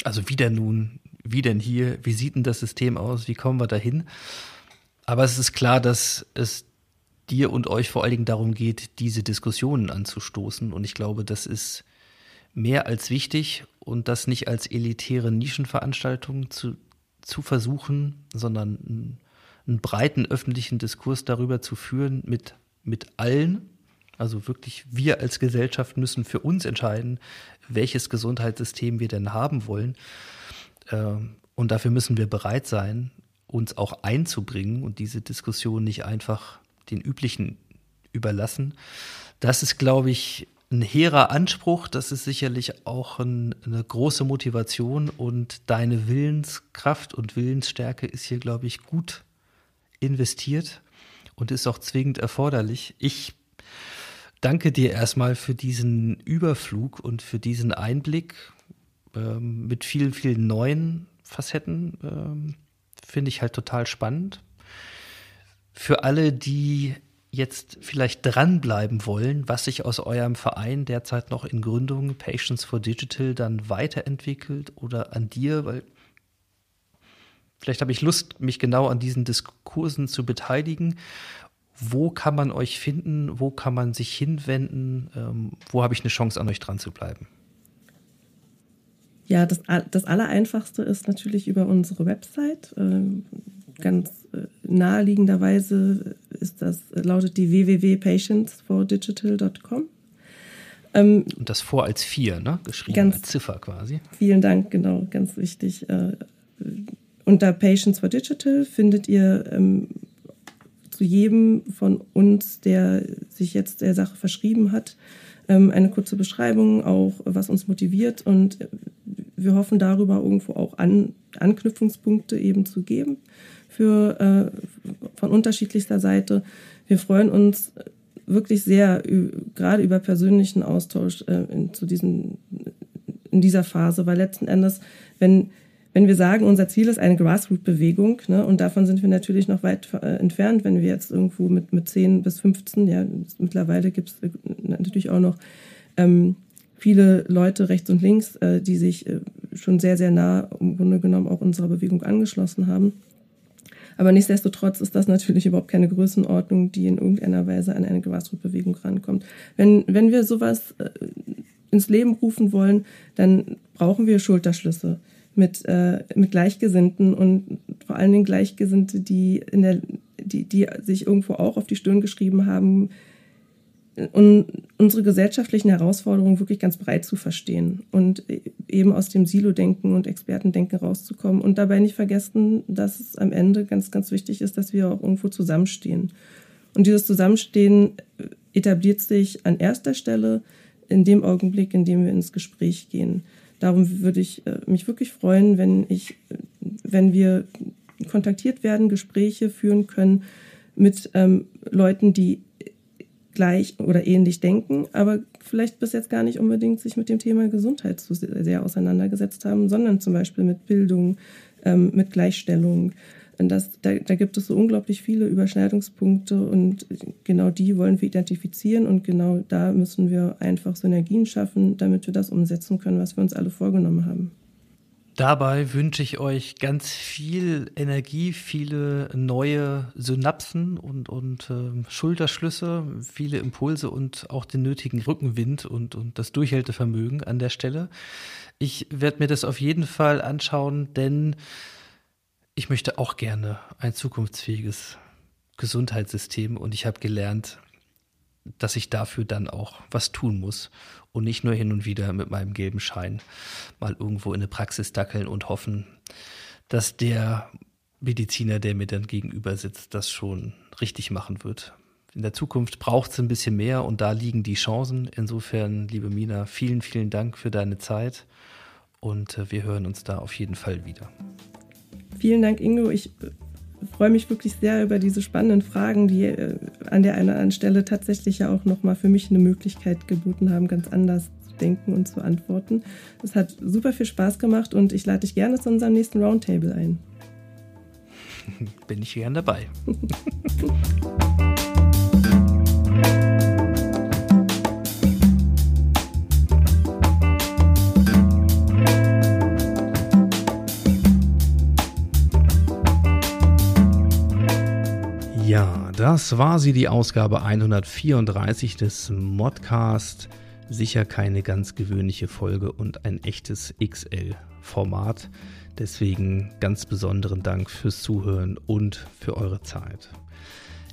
Also wie denn nun, wie denn hier, wie sieht denn das System aus, wie kommen wir dahin? Aber es ist klar, dass es dir und euch vor allen Dingen darum geht, diese Diskussionen anzustoßen. Und ich glaube, das ist mehr als wichtig und das nicht als elitäre Nischenveranstaltung zu, zu versuchen, sondern einen breiten öffentlichen Diskurs darüber zu führen mit, mit allen. Also wirklich, wir als Gesellschaft müssen für uns entscheiden, welches Gesundheitssystem wir denn haben wollen. Ähm, und dafür müssen wir bereit sein, uns auch einzubringen und diese Diskussion nicht einfach den üblichen überlassen. Das ist, glaube ich, ein hehrer Anspruch. Das ist sicherlich auch ein, eine große Motivation und deine Willenskraft und Willensstärke ist hier, glaube ich, gut investiert und ist auch zwingend erforderlich. Ich danke dir erstmal für diesen Überflug und für diesen Einblick ähm, mit vielen, vielen neuen Facetten. Ähm, Finde ich halt total spannend. Für alle, die jetzt vielleicht dranbleiben wollen, was sich aus eurem Verein derzeit noch in Gründung Patients for Digital dann weiterentwickelt oder an dir, weil Vielleicht habe ich Lust, mich genau an diesen Diskursen zu beteiligen. Wo kann man euch finden? Wo kann man sich hinwenden? Ähm, wo habe ich eine Chance, an euch dran zu bleiben? Ja, das, das Allereinfachste ist natürlich über unsere Website. Ähm, ganz äh, naheliegenderweise ist das, lautet die www.patientsfordigital.com. Ähm, Und das vor als vier, ne? Geschrieben ganz, als Ziffer quasi. Vielen Dank, genau, ganz wichtig. Äh, unter Patients for Digital findet ihr ähm, zu jedem von uns, der sich jetzt der Sache verschrieben hat, ähm, eine kurze Beschreibung, auch was uns motiviert. Und wir hoffen darüber irgendwo auch an, Anknüpfungspunkte eben zu geben für, äh, von unterschiedlichster Seite. Wir freuen uns wirklich sehr, gerade über persönlichen Austausch äh, in, zu diesen, in dieser Phase, weil letzten Endes, wenn wenn wir sagen, unser Ziel ist eine Grassroot-Bewegung, ne, und davon sind wir natürlich noch weit äh, entfernt, wenn wir jetzt irgendwo mit, mit 10 bis 15, ja, mittlerweile gibt es äh, natürlich auch noch ähm, viele Leute rechts und links, äh, die sich äh, schon sehr, sehr nah im Grunde genommen auch unserer Bewegung angeschlossen haben. Aber nichtsdestotrotz ist das natürlich überhaupt keine Größenordnung, die in irgendeiner Weise an eine Grassroot-Bewegung rankommt. Wenn, wenn wir sowas äh, ins Leben rufen wollen, dann brauchen wir Schulterschlüsse mit, äh, mit Gleichgesinnten und vor allen Dingen Gleichgesinnte, die, in der, die, die sich irgendwo auch auf die Stirn geschrieben haben, und unsere gesellschaftlichen Herausforderungen wirklich ganz breit zu verstehen und eben aus dem Silo-Denken und Expertendenken rauszukommen und dabei nicht vergessen, dass es am Ende ganz, ganz wichtig ist, dass wir auch irgendwo zusammenstehen. Und dieses Zusammenstehen etabliert sich an erster Stelle in dem Augenblick, in dem wir ins Gespräch gehen. Darum würde ich äh, mich wirklich freuen, wenn ich, wenn wir kontaktiert werden, Gespräche führen können mit ähm, Leuten, die gleich oder ähnlich denken, aber vielleicht bis jetzt gar nicht unbedingt sich mit dem Thema Gesundheit so sehr auseinandergesetzt haben, sondern zum Beispiel mit Bildung, ähm, mit Gleichstellung, und das, da, da gibt es so unglaublich viele Überschneidungspunkte und genau die wollen wir identifizieren und genau da müssen wir einfach Synergien schaffen, damit wir das umsetzen können, was wir uns alle vorgenommen haben. Dabei wünsche ich euch ganz viel Energie, viele neue Synapsen und, und äh, Schulterschlüsse, viele Impulse und auch den nötigen Rückenwind und, und das Durchhaltevermögen an der Stelle. Ich werde mir das auf jeden Fall anschauen, denn ich möchte auch gerne ein zukunftsfähiges Gesundheitssystem und ich habe gelernt, dass ich dafür dann auch was tun muss und nicht nur hin und wieder mit meinem gelben Schein mal irgendwo in eine Praxis dackeln und hoffen, dass der Mediziner, der mir dann gegenüber sitzt, das schon richtig machen wird. In der Zukunft braucht es ein bisschen mehr und da liegen die Chancen. Insofern, liebe Mina, vielen, vielen Dank für deine Zeit und äh, wir hören uns da auf jeden Fall wieder. Vielen Dank, Ingo. Ich freue mich wirklich sehr über diese spannenden Fragen, die äh, an der einen oder anderen Stelle tatsächlich ja auch nochmal für mich eine Möglichkeit geboten haben, ganz anders zu denken und zu antworten. Es hat super viel Spaß gemacht und ich lade dich gerne zu unserem nächsten Roundtable ein. Bin ich gern dabei. Das war sie, die Ausgabe 134 des Modcast. Sicher keine ganz gewöhnliche Folge und ein echtes XL-Format. Deswegen ganz besonderen Dank fürs Zuhören und für eure Zeit.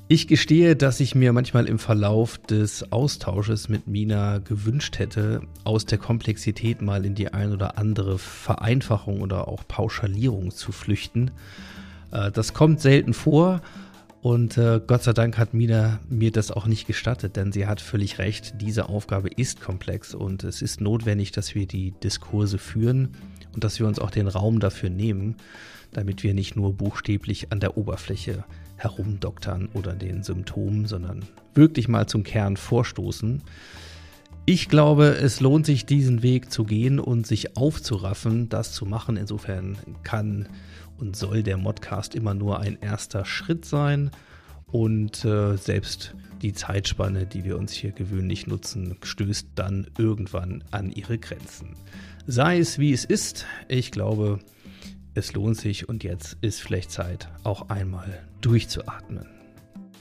Ich gestehe, dass ich mir manchmal im Verlauf des Austausches mit Mina gewünscht hätte, aus der Komplexität mal in die ein oder andere Vereinfachung oder auch Pauschalierung zu flüchten. Äh, das kommt selten vor und äh, Gott sei Dank hat Mina mir das auch nicht gestattet, denn sie hat völlig recht. Diese Aufgabe ist komplex und es ist notwendig, dass wir die Diskurse führen und dass wir uns auch den Raum dafür nehmen, damit wir nicht nur buchstäblich an der Oberfläche herumdoktern oder den Symptomen, sondern wirklich mal zum Kern vorstoßen. Ich glaube, es lohnt sich, diesen Weg zu gehen und sich aufzuraffen, das zu machen. Insofern kann und soll der Modcast immer nur ein erster Schritt sein und äh, selbst die Zeitspanne, die wir uns hier gewöhnlich nutzen, stößt dann irgendwann an ihre Grenzen. Sei es wie es ist, ich glaube, es lohnt sich und jetzt ist vielleicht Zeit, auch einmal durchzuatmen.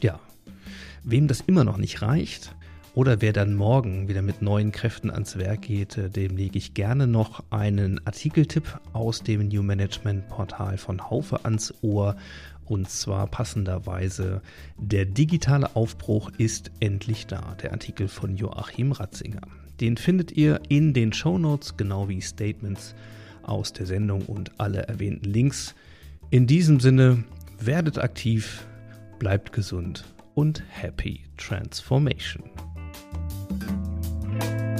Ja, wem das immer noch nicht reicht, oder wer dann morgen wieder mit neuen Kräften ans Werk geht, äh, dem lege ich gerne noch einen Artikeltipp aus dem New Management Portal von Haufe ans Ohr. Und zwar passenderweise, der digitale Aufbruch ist endlich da. Der Artikel von Joachim Ratzinger. Den findet ihr in den Show Notes, genau wie Statements aus der Sendung und alle erwähnten Links. In diesem Sinne, werdet aktiv, bleibt gesund und happy transformation. thank you